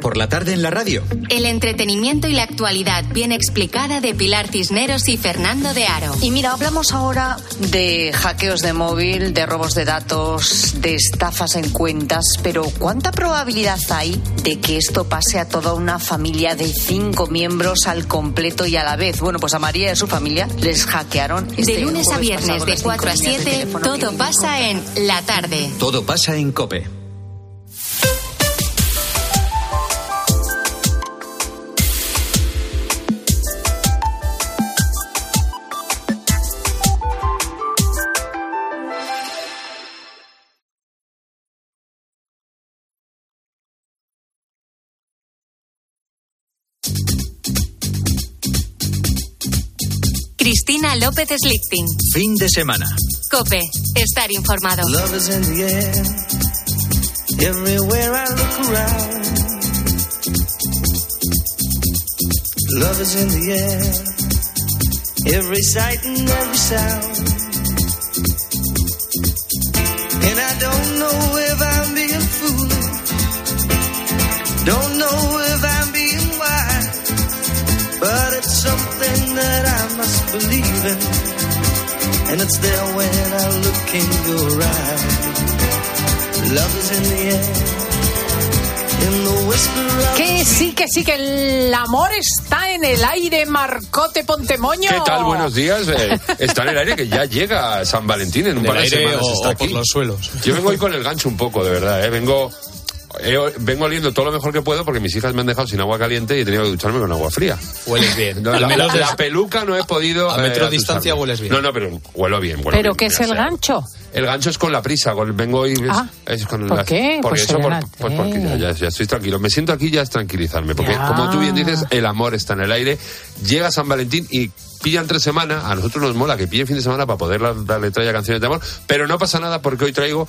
Por la tarde en la radio. El entretenimiento y la actualidad bien explicada de Pilar Cisneros y Fernando de Aro. Y mira, hablamos ahora de hackeos de móvil, de robos de datos, de estafas en cuentas, pero ¿cuánta probabilidad hay de que esto pase a toda una familia de cinco miembros al completo y a la vez? Bueno, pues a María y a su familia les hackearon. este de lunes a viernes pasado de las 4 a cinco líneas de 7, teléfono todo pasa en la tarde. Todo pasa en Cope. Cristina López Slichting. Fin de semana. Cope, estar informado. Love is in the air. Everywhere I look around. Love is in the air. Every sight and every sound. And I don't know if I'm being foolish. Don't know It's something that I must believe in. And it's there when I look in your eyes. Love is in the air. In the whisper of Que sí, que sí, que el amor está en el aire, Marcote Pontemoño. ¿Qué tal? Buenos días. Eh, está en el aire que ya llega San Valentín en un par de semanas. o- está o por aquí. los suelos. Yo vengo hoy con el gancho un poco, de verdad. ¿eh? Vengo, vengo oliendo todo lo mejor que puedo porque mis hijas me han dejado sin agua caliente y he tenido que ducharme con agua fría. Hueles bien. No, Al la, menos la- de- la peluca no he podido. A metro eh, de distancia hueles bien. No, no, pero huelo bien. huelo ¿Pero bien, qué es el gancho? El gancho es con la prisa, con, vengo y es, Ah, es con ¿por las- qué? Porque Pues eso por- serénate. pues porque ya, ya- ya estoy tranquilo. Me siento aquí ya es tranquilizarme. Porque Ya. como tú bien dices, el amor está en el aire. Llega San Valentín y pillan tres semanas. A nosotros nos mola que pillen fin de semana para poder dar- darle tralla canciones de amor. Pero no pasa nada porque hoy traigo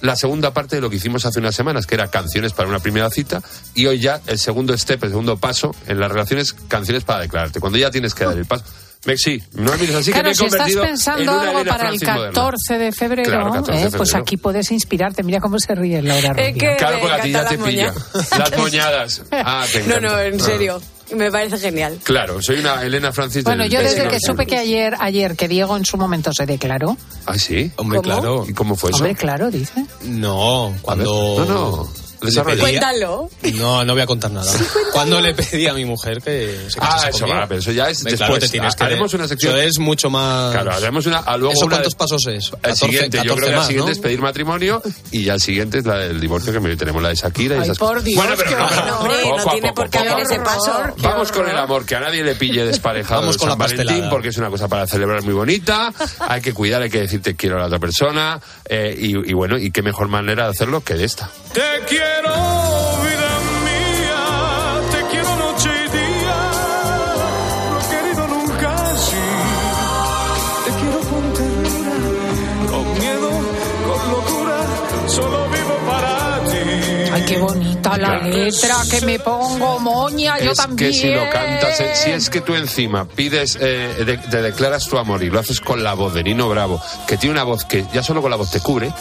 la segunda parte de lo que hicimos hace unas semanas, que era canciones para una primera cita, y hoy ya el segundo step, el segundo paso en las relaciones, canciones para declararte. Cuando ya tienes que dar el paso. Me, sí, no mires así que claro, me he si estás convertido en pensando una algo para el Francis moderna. 14 de febrero, Claro, 14 de eh, pues febrero. aquí puedes inspirarte. Mira cómo se ríe Laura Rubio. que- Claro, porque a ti ya te pilla. Las moñadas. Ah, te No, no, en Ah. Me parece genial. Claro, soy una Elena Francis Bueno, del- yo desde que supe que ayer, ayer que Diego en su momento se declaró. Ah, sí. Hombre, claro. ¿Y cómo fue eso? Hombre, claro, dice. No, cuando. No, no. Desarrolla. Cuéntalo. No, no voy a contar nada. Cuando le pedí a mi mujer que se Ah, casase eso conmigo. va, pero eso ya es Hombre, después. claro, te tienes que- haremos una sección. Eso es mucho más... Claro, haremos una. a luego ¿Eso una cuántos de- pasos es? El 14, siguiente, yo creo 14 que el más, siguiente ¿no? es pedir matrimonio y ya el siguiente es la del divorcio que me- tenemos la de Shakira y Ay, esas por cosas. Dios, bueno, pero qué no, pero horror. Hombre, no poco a tiene poco, por qué poco a haber ese paso. Vamos con el amor, que a nadie le pille desparejado Vamos el con San la Valentín pastelada. porque es una cosa para celebrar muy bonita, hay que cuidar, hay que decir te quiero a la otra persona eh, y, y bueno, y qué mejor manera de hacerlo que de esta. Te quiero, vida mía, te quiero noche y día, no he querido nunca así. Te quiero con ternura, con miedo, con locura, solo vivo para ti. Ay, qué bonita la Claro. letra, que me pongo moña, yo es también. que si lo cantas, eh, si es que tú encima pides, eh, de- te declaras tu amor y lo haces con la voz de Nino Bravo, que tiene una voz que ya solo con la voz te cubre.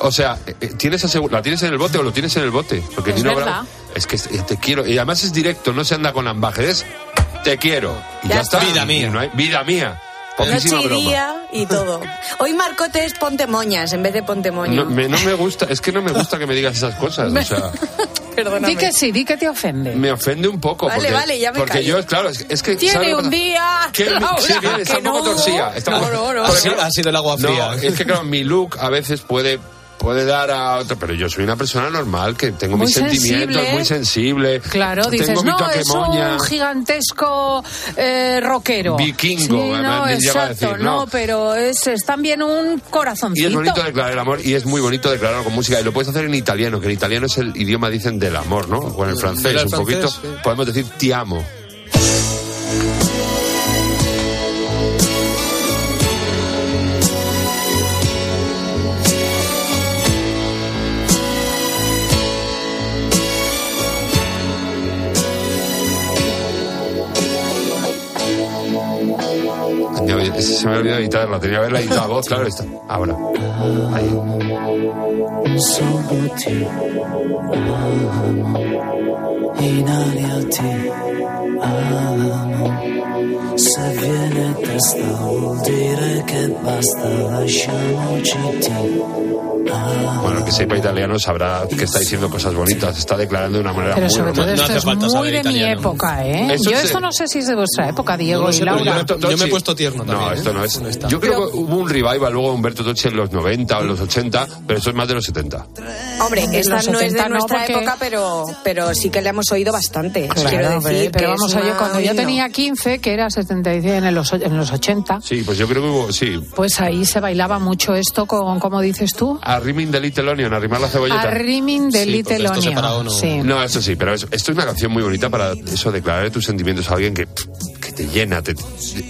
O sea, eh, eh, tienes la tienes en el bote o lo tienes en el bote. Porque Es Nino verdad. Bravo es que eh, te quiero. Y además es directo, no se anda con ambajes. Te quiero. Y ya, Ya está. Vida mía. no hay- vida mía. Poquísima Noche y broma. día y todo. Hoy Marcote es ponte moñas en vez de ponte moño. No me, no me gusta, es que no me gusta que me digas esas cosas. O sea, Perdóname. Di que sí, di que te ofende. me ofende un poco. Vale, porque, vale, ya me Porque callo. yo, claro, es, es que. ¿sabes Tiene un día. Que Laura, sí, bien, está que un poco no. torcida. Está un No, poco- no, no. Porque, Ha sido- ha sido el agua fría. No, es que claro, mi look a veces puede puede dar a otro, pero yo soy una persona normal que tengo Muy mis sentimientos, muy sensible. Claro, dices, mi no, es un gigantesco eh, rockero. Vikingo, Sí, no, a exacto, decir, no, no. pero es, es también un Y corazoncito. es bonito declarar el amor y es muy bonito declararlo con música. Y lo puedes hacer en italiano, que en italiano es el idioma, dicen, del amor, ¿no? O en el francés, Del un francés, poquito. sí. Podemos decir ti amo. Se me ha olvidado editarla, tenía que haberla editado voz, claro, está. Ahora. Ahí. Se viene testa vuol dire che basta, lasciamoci ti. Bueno, que sepa italiano sabrá que está diciendo cosas bonitas, está declarando de una manera Pero muy sobre todo esto es muy de mi época, ¿eh? Eso Yo esto no sé si es de vuestra época, Diego No y sé, pero Laura. yo me- yo me he puesto tierno No, también, esto ¿eh? no es. No está. Yo creo Pero- que hubo un revival luego de Humberto Tocci en los 90 o en los 80, pero esto es más de los 70. Hombre, esta no es 70 de no, nuestra porque- época, pero, pero sí que la hemos oído bastante. Claro, Quiero decir pero que vamos es a cuando yo tenía 15, que era 76 en los, en los 80, Sí, pues yo creo que hubo, sí. pues ahí se bailaba mucho esto con, ¿cómo dices tú? Arriming de Little Onion, arrimar la cebolleta. Arriming de Little Onion. Sí. No, eso sí, pero es- esto es una canción muy bonita para eso, declarar tus sentimientos a alguien que, que te llena. te-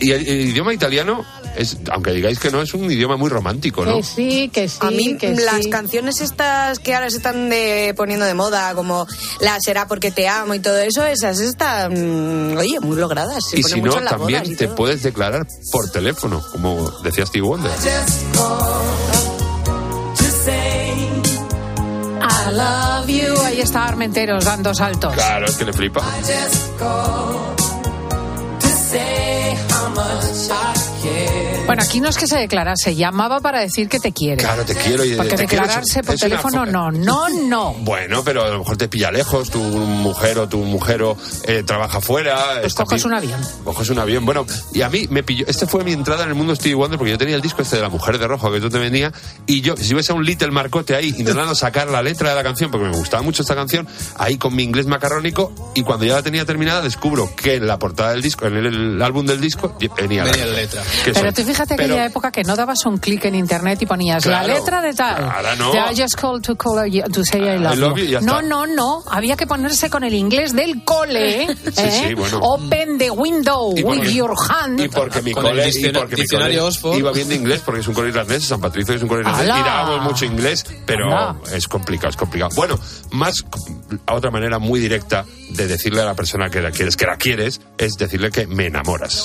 y el, el idioma italiano, es, aunque digáis que no, es un idioma muy romántico, ¿no? Que sí, que sí, A mí que las sí. canciones estas que ahora se están de- poniendo de moda, como la será porque te amo y todo eso, esas están, oye, muy logradas. Se Y si no, también te todo. puedes declarar por teléfono, como decía Steve Wonder. I love you. Ahí está Armenteros dando saltos. Claro, es que le flipa. Bueno, aquí no es que se declarase, llamaba para decir que te quiere. Claro, te quiero y Porque te quiero, declararse es- por es teléfono fo- no, no, no. Bueno, pero a lo mejor te pilla lejos, tu mujer o tu mujer eh, trabaja fuera. Pues coges un avión. Coges un avión. Bueno, y a mí me pilló. Este fue mi entrada en el mundo Stevie Wonder porque yo tenía el disco este de la mujer de rojo que tú te vendías. Y yo, si ves a un Little Marcote ahí intentando sacar la letra de la canción, porque me gustaba mucho esta canción, ahí con mi inglés macarrónico. Y cuando ya la tenía terminada, descubro que en la portada del disco, en el, el álbum del disco, venía, Venía la letra. Que Pero son- tú fíjate pero- aquella época que no dabas un clic en internet y ponías Claro. la letra de tal. Ahora no. De I just called to, call you- to say I love, I love you y ya No, está. no, no. Había que ponerse con el inglés del cole. Sí, ¿eh? sí, bueno. Open the window Y with porque- your hand. Y porque mi cole, y porque mi cole iba bien de inglés, porque es un cole irlandés, San Patricio es un cole irlandés, dábamos mucho inglés, pero Anda. es complicado, es complicado. Bueno, más a otra manera muy directa de decirle a la persona que la quieres, que la quieres, es decirle que me enamoras.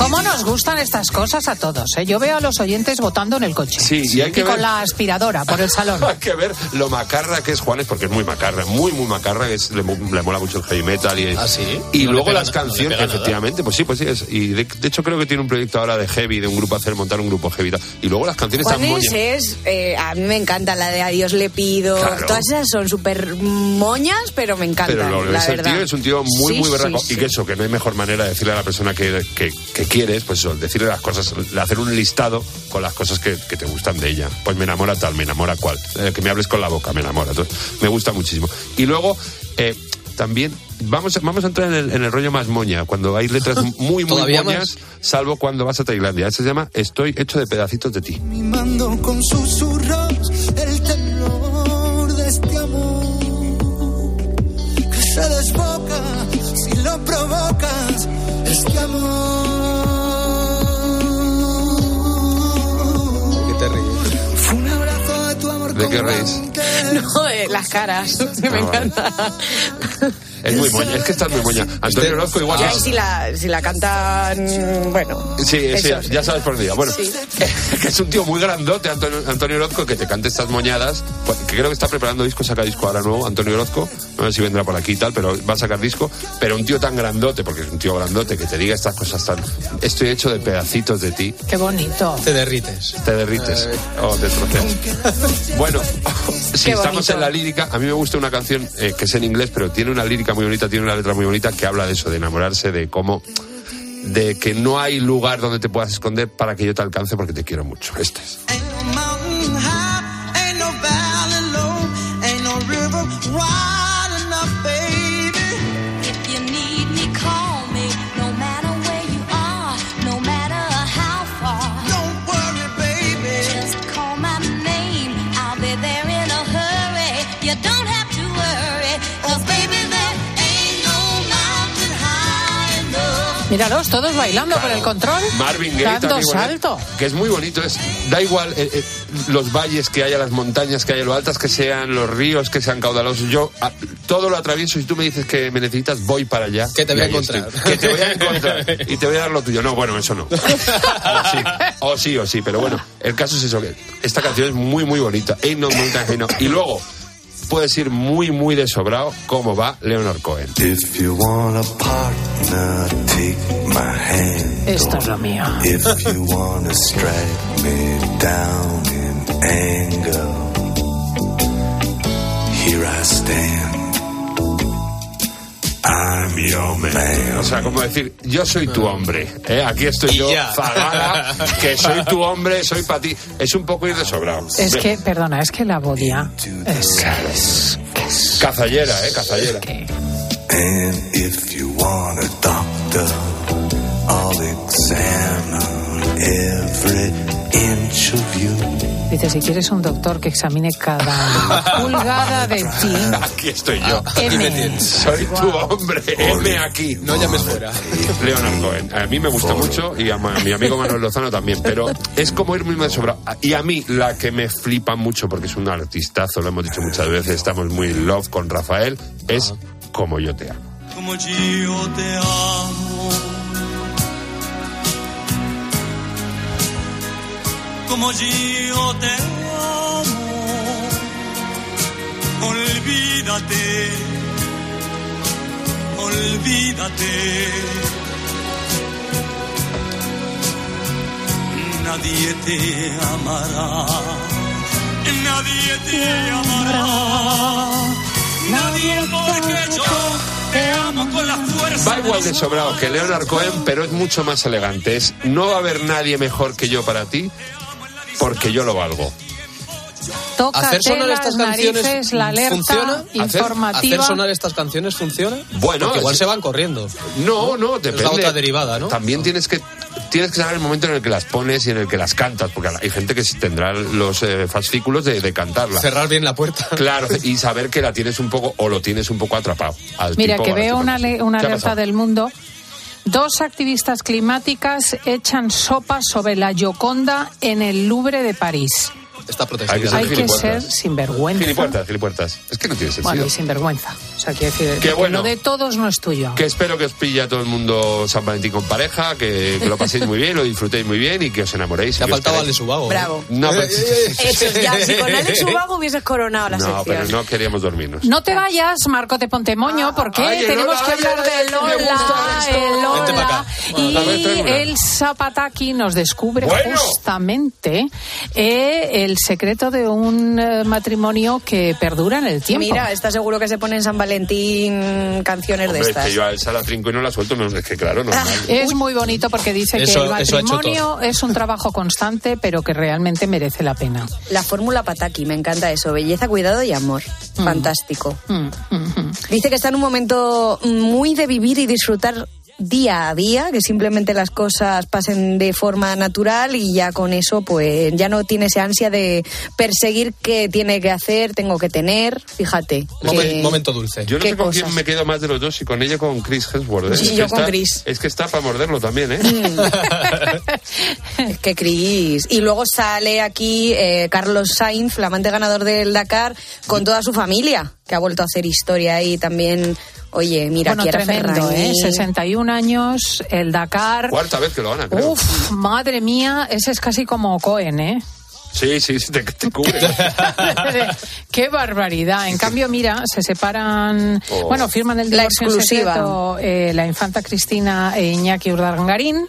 ¿Cómo ¿Cómo nos gustan estas cosas a todos? eh? Yo veo a los oyentes votando en el coche. Sí, y hay que con ver- la aspiradora por el salón. Hay que ver lo macarra que es Juanes, porque es muy macarra, muy, muy macarra, que es- le, mo- le mola mucho el heavy metal. Y, ¿Ah, sí? y No luego pega las no canciones, efectivamente, pues sí, pues sí. Es, y de, de hecho creo que tiene un proyecto ahora de heavy, de un grupo, hacer montar un grupo heavy. y luego las canciones están Juanes moñas. es, eh, a mí me encanta la de Adiós le pido. Claro. Todas esas son súper moñas, pero me encantan. Pero lo la es el tío es un tío muy, Sí, muy berraco. sí, Y que eso, que no hay mejor manera de decirle a la persona que, que, que quieres, pues eso, decirle las cosas, hacer un listado con las cosas que, que te gustan de ella. Pues me enamora tal, me enamora cual. Eh, que me hables con la boca, me enamora. Entonces, me gusta muchísimo. Y luego, eh, también, vamos, a- vamos a entrar en el, en el rollo más moña, cuando hay letras muy, muy ¿Todavía moñas, salvo cuando vas a Tailandia. Ese se llama Estoy hecho de pedacitos de ti. mimando con susurros No, eh, las caras, me Ah, encanta. Es muy moña, es que estás muy moña. Antonio Orozco igual. Y es- ahí si la, si la cantan, bueno. Sí, sí, ya sabes por día. Bueno, Sí. que es un tío muy grandote, Antonio, Antonio Orozco, que te cante estas moñadas. pues, Que creo que está preparando disco, saca disco ahora nuevo, Antonio Orozco. No sé si vendrá por aquí y tal, pero va a sacar disco. Pero un tío tan grandote, porque es un tío grandote, que te diga estas cosas tan. Estoy hecho de pedacitos de ti. Qué bonito. Te derrites. Te derrites o te troceas. Bueno, si Qué estamos bonito. en la lírica, a mí me gusta una canción eh, que es en inglés, pero tiene una lírica muy bonita, tiene una letra muy bonita que habla de eso, de enamorarse, de cómo. de que no hay lugar donde te puedas esconder para que yo te alcance porque te quiero mucho. Este es. Míralos, todos bailando por el control. Marvin Gaye Dando también, bueno, salto. que es muy bonito. Es, da igual eh, eh, los valles que haya, las montañas que haya, lo altas que sean, los ríos que sean caudalosos. Yo a- todo lo atravieso. Si tú me dices que me necesitas, voy para allá. Que te voy Y a encontrar. estoy. Que te voy a encontrar. y te voy a dar lo tuyo. No, bueno, eso no. O sí, o sí, o sí. Pero bueno, el caso es eso. que Esta canción es muy, muy bonita. Ain't no mountain high enough. Y luego puedes ir muy, muy de sobrado cómo va Leonard Cohen. If you want a partner, take my hand. Esto es lo mío. If you want to strike me down in anger, here I stand. O sea, como decir, yo soy tu hombre. ¿eh? Aquí estoy yo. Zagala, que soy tu hombre, soy para ti. Es un poco ir de sobrado. Es que, perdona, es que la bodia es, es- Cazallera, ¿eh? Cazallera. And if you want a doctor, I'll examine every. Dice, si quieres un doctor que examine cada pulgada de ti. Aquí estoy yo. M. Soy tu hombre. M aquí. No llames fuera. Leonard Cohen. A mí me gusta mucho y a mi amigo Manuel Lozano también, pero es como ir muy de sobrado. Y a mí la que me flipa mucho, porque es un artistazo, lo hemos dicho muchas veces, estamos muy in love con Rafael, es como yo te amo. Como yo te amo. Como yo te amo. Olvídate. Olvídate. Nadie te amará. Nadie te amará. Nadie porque yo te amo con la fuerza. Va igual de sobrado que Leonard Cohen, pero es mucho más elegante. Es, no va a haber nadie mejor que yo para ti, porque yo lo valgo. Tócate ¿Hacer sonar las estas canciones narices, la alerta funciona? informativa. ¿Hacer sonar estas canciones funciona? Bueno, Porque igual es- se van corriendo. No, no, Es depende. la otra derivada, ¿no? También tienes que tienes que saber el momento en el que las pones y en el que las cantas, porque hay gente que sí tendrá los eh, fascículos de, de cantarla. Cerrar bien la puerta. Claro, y saber que la tienes un poco o lo tienes un poco atrapado. al Mira, tipo que la veo una, ale- una ¿Qué ha alerta del mundo. Dos activistas climáticas echan sopa sobre la Gioconda en el Louvre de París. Está Hay que protegida. ser Hay que ser sinvergüenza. Gilipuertas, gilipuertas. Es que no tiene sentido. Bueno, y sinvergüenza. Sea, quiero decir, Qué que bueno. lo de todos no es tuyo. Que espero que os pille a todo el mundo San Valentín con pareja, que, que lo paséis muy bien, lo disfrutéis muy bien y que os enamoréis. Te ha faltado. Alex Ubago, ¿eh? Bravo. No, pero, Eso es ya, si con Alex Ubago hubieses coronado la no, sección. pero no queríamos dormirnos. No te vayas, Marco de Pontemoño, porque ay, el tenemos Lola, que hablar ay, de Lola, el Lola. acá. Y el Zapataki nos descubre Bueno. justamente eh, el secreto de un eh, matrimonio que perdura en el tiempo. Mira, está seguro que se pone en San Valentín canciones Hombre, de es estas. que yo a Elsa la trinco y no la suelto, menos es que claro, normal. Es muy bonito porque dice Eso- que el matrimonio es un trabajo constante, pero que realmente merece la pena. La fórmula Pataki, me encanta eso. Belleza, cuidado y amor. Mm. Fantástico. Dice que está en un momento muy de vivir y disfrutar día a día, que simplemente las cosas pasen de forma natural y ya con eso pues ya no tiene esa ansia de perseguir qué tiene que hacer, tengo que tener, fíjate. que- momento dulce. Yo no ¿Qué sé con cosas? quién me quedo más de los dos, si con ella o con Chris Hemsworth. ¿eh? Sí, Es que yo con está- Chris. Es que está para morderlo también, ¿eh? Es que Cris. Y luego sale aquí eh, Carlos Sainz, flamante ganador del Dakar, con toda su familia, que ha vuelto a hacer historia ahí también. Oye, mira, bueno, tremendo, Ferragni. ¿eh? 61 años, el Dakar. Cuarta vez que lo gana, creo. Uf, madre mía, ese es casi como Cohen, ¿eh? Sí, sí, sí, te, te cubre. Qué barbaridad. En cambio, mira, se separan, Oh. bueno, firman el La divorcio en exclusiva. secreto, eh, la infanta Cristina e Iñaki Urdangarín,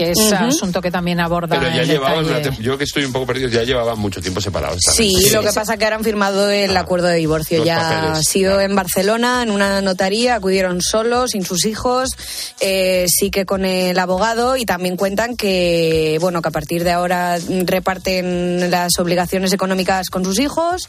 que es Ujú. asunto que también aborda Pero ya llevaban, yo que estoy un poco perdido, ya llevaban mucho tiempo separados. Sí, lo que pasa que ahora han firmado el acuerdo de divorcio. Ya papeles, ha sido en Barcelona, en una notaría, acudieron solos, sin sus hijos, eh, sí que con el abogado y también cuentan que, bueno, que a partir de ahora reparten las obligaciones económicas con sus hijos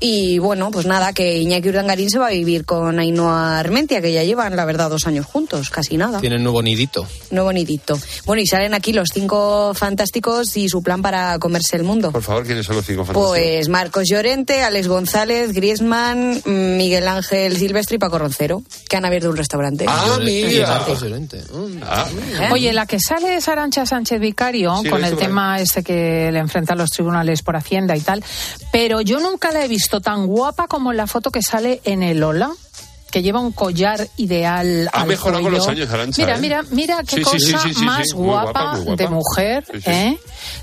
y, bueno, pues nada, que Iñaki Urdangarín se va a vivir con Ainhoa Armentia, que ya llevan, la verdad, dos años juntos, casi nada. Tienen nuevo nidito. Nuevo nidito. Bueno, y salen aquí los cinco fantásticos y su plan para comerse el mundo. Por favor, ¿quiénes son los cinco fantásticos? Pues Marcos Llorente, Alex González, Griezmann, mm, Miguel Ángel Silvestre y Paco Roncero, que han abierto un restaurante. Ah, mira. Marcos Llorente. Ah. Oye, la que sale es Arancha Sánchez Vicario Sí, con el tema este que le enfrenta a los tribunales por Hacienda y tal, pero yo nunca la he visto tan guapa como en la foto que sale en el Ola que lleva un collar ideal Ha al mejorado con los años, Arantxa, Mira, ¿eh? mira, mira qué Sí, cosa sí, sí, sí, más guapa, guapa, muy guapa. de mujer, Sí, sí. ¿eh?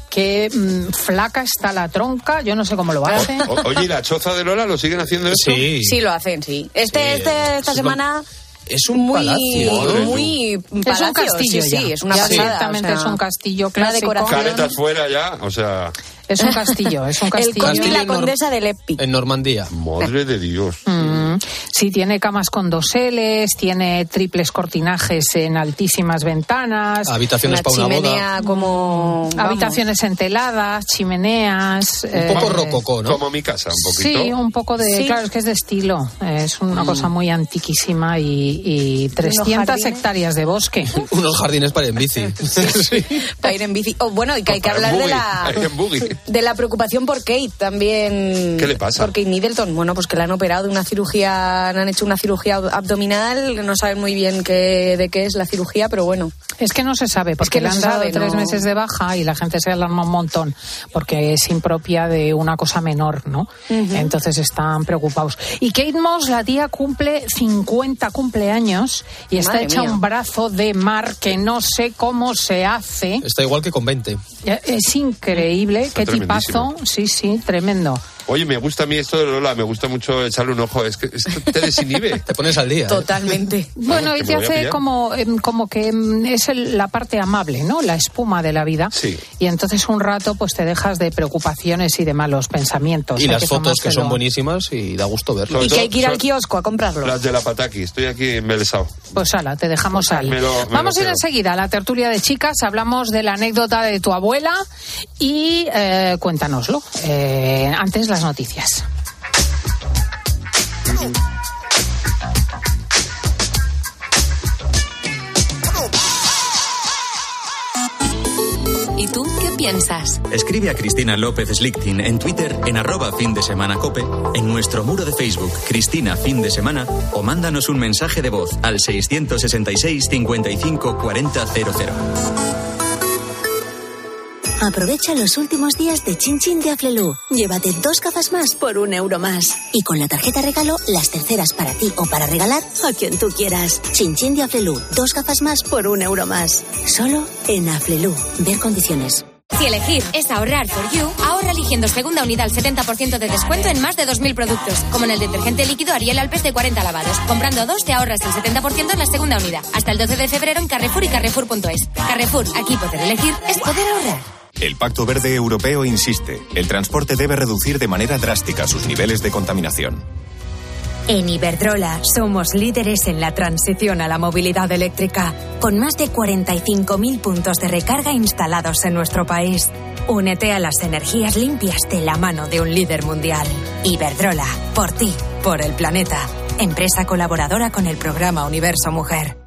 Qué mm, flaca está la tronca, yo no sé cómo lo hace. O- oye, ¿y la choza de Lola lo siguen haciendo esto? Sí. Sí, lo hacen, sí. Este, Sí, este, esta es semana Es un muy, palacio. Muy Es un castillo sí, ya. sí, es una pasada, directamente o sea, es un castillo una clásico. Caretas fuera ya, o sea, Es un castillo, es un El castillo. conde y la condesa de Lepi. En Normandía. madre de Dios. Mm, Sí, tiene camas con doseles, tiene triples cortinajes en altísimas ventanas, Habitaciones para una boda. chimenea como... vamos. habitaciones enteladas, chimeneas. Un poco eh, rococó, ¿no? Como mi casa, un poquito. Sí, un poco de. Sí. Claro, es que es de estilo. Es una Mm. cosa muy antiquísima y, y 300 jardines. hectáreas de bosque. Unos jardines para ir en bici. Sí. Para ir en bici. Oh, bueno, y que hay que hablar de la... De la preocupación por Kate también. ¿Qué le pasa? Por Kate Middleton. Bueno, pues que la han operado de una cirugía, han hecho una cirugía abdominal. No saben muy bien qué, de qué es la cirugía, pero bueno. Es que no se sabe, porque que le han dado sabe, tres no. meses de baja y la gente se alarma un montón, porque es impropia de una cosa menor, ¿no? Entonces están preocupados. Y Kate Moss, la tía, cumple 50 cumpleaños y está hecha mía. un brazo de mar que no sé cómo se hace. Está igual que con 20. Es increíble, Está qué tipazo. Sí, sí, tremendo. Oye, me gusta a mí esto de Lola, me gusta mucho echarle un ojo. Es que esto te desinhibe. Te pones al día. ¿eh? Totalmente. Bueno, y te hace como, em, como que em, es el- la parte amable, ¿no? La espuma de la vida. Sí. Y entonces un rato pues te dejas de preocupaciones y de malos pensamientos. Y Hay las fotos que son buenísimas y da gusto verlo. Sobre Y que hay que ir al kiosco a comprarlo. Las de la pataki, estoy aquí embelesado. Pues ala, te dejamos al. Me lo- me Vamos a ir enseguida a la tertulia de chicas, hablamos de la anécdota de tu abuela y eh, cuéntanoslo. Eh, antes las noticias. ¿Y tú qué piensas? Escribe a Cristina López Slichting en Twitter en arroba fin de semana cope, en nuestro muro de Facebook Cristina Fin de Semana o mándanos un mensaje de voz al 666 55 40 00. Aprovecha los últimos días de Chin Chin de Aflelu. Llévate dos gafas más por un euro más. Y con la tarjeta regalo, las terceras para ti o para regalar a quien tú quieras. Chin Chin de Aflelu. Dos gafas más por un euro más. Solo en Aflelu. Ver condiciones. Si elegir es ahorrar for you, ahorra eligiendo segunda unidad al 70% de descuento en más de 2.000 productos, como en el detergente líquido Ariel Alpes de 40 lavados. Comprando dos te ahorras el 70% en la segunda unidad. Hasta el 12 de febrero en Carrefour y Carrefour.es. Carrefour, aquí poder elegir es poder ahorrar. El Pacto Verde Europeo insiste, el transporte debe reducir de manera drástica sus niveles de contaminación. En Iberdrola somos líderes en la transición a la movilidad eléctrica, con más de 45.000 puntos de recarga instalados en nuestro país. Únete a las energías limpias de la mano de un líder mundial. Iberdrola, por ti, por el planeta. Empresa colaboradora con el programa Universo Mujer.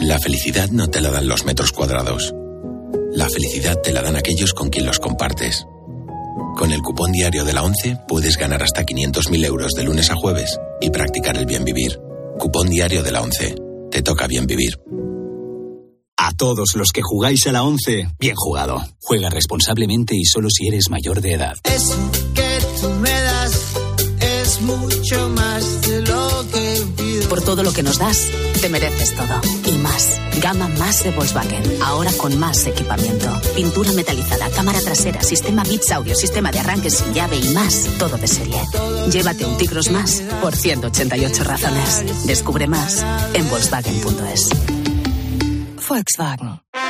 La felicidad no te la dan los metros cuadrados. La felicidad te la dan aquellos con quien los compartes. Con el cupón diario de la 11 puedes ganar hasta 500.000 euros de lunes a jueves y practicar el bien vivir. Cupón diario de la 11. Te toca bien vivir. A todos los que jugáis a la 11, bien jugado. Juega responsablemente y solo si eres mayor de edad. Eso que tú me das es mucho más de lo que pido. Por todo lo que nos das, te mereces todo. Y más. Gama más de Volkswagen. Ahora con más equipamiento. Pintura metalizada, cámara trasera, sistema Bits Audio, sistema de arranque sin llave y más. Todo de serie. Llévate un Tigros más por 188 razones. Descubre más en Volkswagen.es. Volkswagen.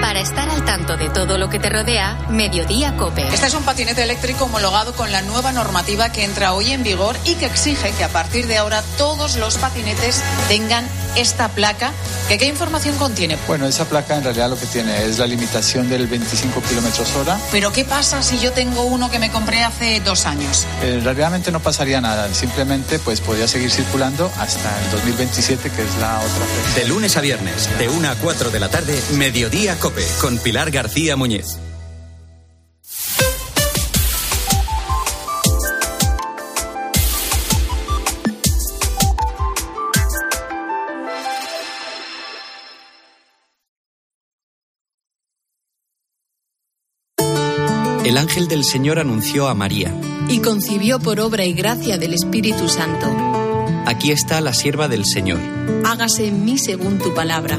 Para estar al tanto de todo lo que te rodea, Mediodía Cope. Este es un patinete eléctrico homologado con la nueva normativa que entra hoy en vigor y que exige que a partir de ahora todos los patinetes tengan esta placa. ¿Que ¿Qué información contiene? Bueno, esa placa en realidad lo que tiene es la limitación del 25 kilómetros hora. Pero ¿qué pasa si yo tengo uno que me compré hace dos años? Eh, realmente no pasaría nada, simplemente pues podría seguir circulando hasta el 2027, que es la otra fecha. De lunes a viernes, de 1 a 4 de la tarde, Mediodía Cope, con Pilar García Muñiz. El ángel del Señor anunció a María, y concibió por obra y gracia del Espíritu Santo. aquí está la sierva del Señor. Hágase en mí según tu palabra.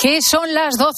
Que son las 12